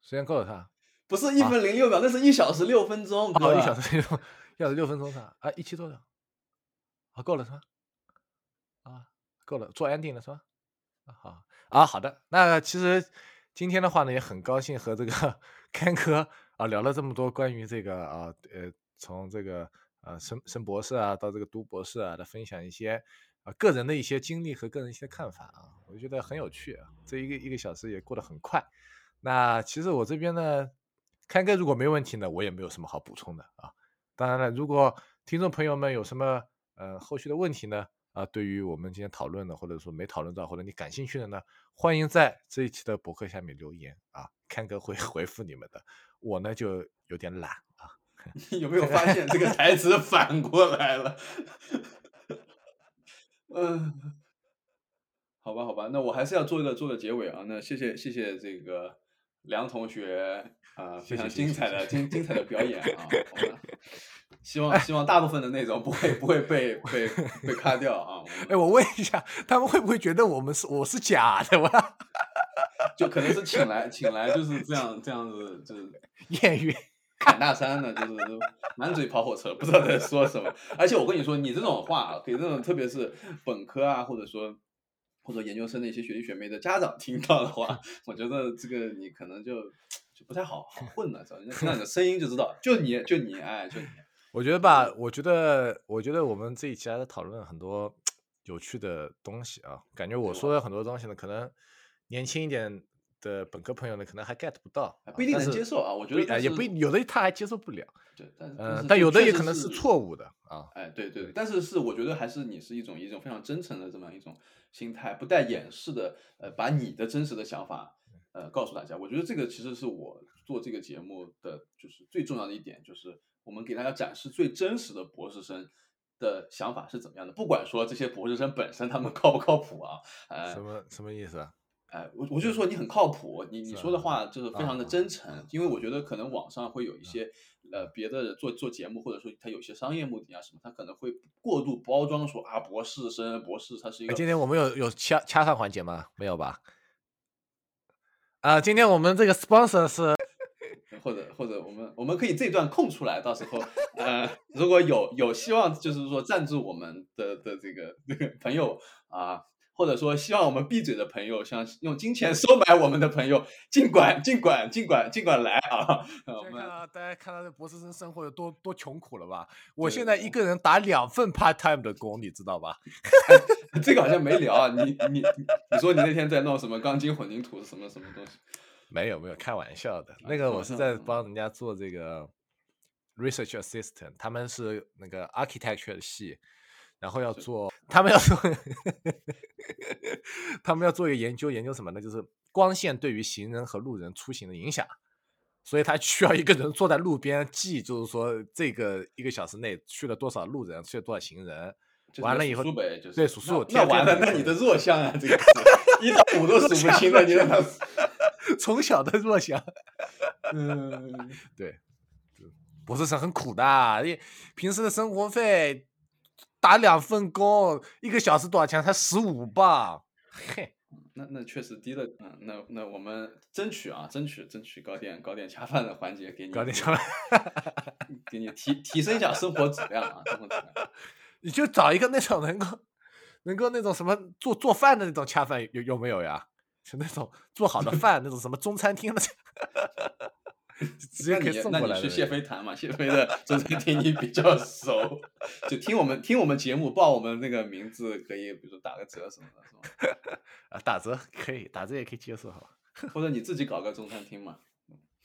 时间够了是吧？不是一分零六秒，那是一小时六分钟，哦，哥一小时六，一小时六分钟是吧？啊，一期多少？啊，够了是吧？啊，够了，做 ending 了是吧？啊，好啊，好的。那其实今天的话呢，也很高兴和这个 堪哥啊聊了这么多关于这个啊呃，从这个呃升升博士啊到这个读博士啊的分享一些啊个人的一些经历和个人一些看法啊，我觉得很有趣啊。这一个一个小时也过得很快。那其实我这边呢，看哥如果没问题呢，我也没有什么好补充的啊。当然了，如果听众朋友们有什么呃后续的问题呢，啊，对于我们今天讨论的，或者说没讨论到，或者你感兴趣的呢，欢迎在这一期的博客下面留言啊，看哥会 回复你们的。我呢就有点懒啊，你有没有发现这个台词 反过来了？嗯，好吧，好吧，那我还是要做一个做个结尾啊。那谢谢谢谢这个梁同学啊、非常精彩的精精彩的表演啊。希望希望大部分的内容不会不会被被被卡掉啊。哎，我问一下，他们会不会觉得我们是我是假的哇？就可能是请来请来就是这样这样子就是演员侃大山的，就是满嘴跑火车，不知道在说什么。而且我跟你说，你这种话啊给这种特别是本科啊，或者说或者研究生的一些学弟学妹的家长听到的话，我觉得这个你可能就就不太好好混了，知道？人家听到你的声音就知道，就你就你哎，就你。我觉得吧，我觉得，我觉得我们这一期还在讨论很多有趣的东西啊。感觉我说的很多东西呢，可能年轻一点的本科朋友呢，可能还 get 不到，啊不一定能接受啊我觉得哎也不一有的他还接受不了，对，但是呃，但有的也可能是是错误的啊。哎，对对，但是是我觉得还是你是一种一种非常真诚的这么一种心态，不带掩饰的，呃，把你的真实的想法，呃，告诉大家。我觉得这个其实是我做这个节目的就是最重要的一点，就是我们给大家展示最真实的博士生的想法是怎么样的。不管说这些博士生本身他们靠不靠谱啊，呃什，么什么意思啊？哎，我我就说你很靠谱，你你说的话就是非常的啊真诚，因为我觉得可能网上会有一些呃别的做做节目，或者说他有些商业目的啊什么，他可能会过度包装说啊博士生博士他是一哎个今天我们有有掐掐上环节吗？没有吧？啊，今天我们这个 sponsor 是我们可以这段空出来，到时候呃如果有有希望就是说赞助我们的的这个这个朋友啊。或者说，希望我们闭嘴的朋友，想用金钱收买我们的朋友，尽管尽管尽管尽管来啊！呃我们看到大家看到这博士生生活有多多穷苦了吧？我现在一个人打两份 part time 的工，你知道吧？这个好像没聊啊，你你你说你那天在弄什么钢筋混凝土什么什么东西？没有没有，开玩笑的。啊那个我是在帮人家做这个 research assistant，他们是那个 architecture 的系，然后要做，他们要做，他们要做一个研究，研究什么呢？就是光线对于行人和路人出行的影响。所以他需要一个人坐在路边记，就是说这个一个小时内去了多少路人，去了多少行人。完了以后对数数那那完了，那你的弱项啊，这个一到五都数不清了，你让他 从小的弱小，嗯，对，博士生很苦的，因为平时的生活费打两份工，一个小时多少钱？才十五磅。嘿，那那确实低了，嗯，那那我们争取啊，争取争取搞点搞点恰饭的环节给你，搞点恰饭？给你提提升一下生活质量啊，生活质量。你就找一个那种能够能够那种什么做做饭的那种恰饭有有没有呀？就那种做好的饭，那种什么中餐厅的，直接那可以你那你去送过来的。谢飞谈嘛，谢飞的中餐厅你比较熟，就听我们听我们节目报我们那个名字，可以比如说打个折什么的，是吧？啊，打折可以，打折也可以接受，好吧？或者你自己搞个中餐厅嘛。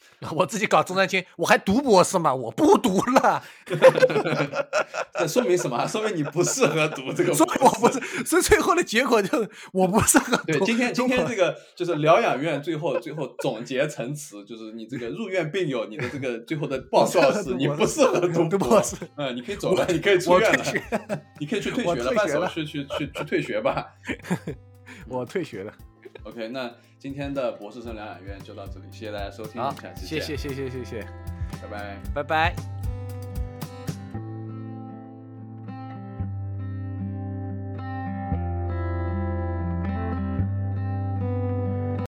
我自己搞中专签，我还读博士吗？我不读了。这说明什么？说明你不适合读这个。说明我不是，所以最后的结果就是我不适合读。对，今天今天这个就是疗养院最后最后总结陈词，就是你这个入院病友，你的这个最后的报告是你不适合读博士。嗯，你可以走了，你可以出院了，你可以去退学了，办手续去去去退学吧。我退学了。OK，那今天的博士生疗养院就到这里，谢谢大家收听，下期见。谢谢谢谢谢谢，拜拜拜拜。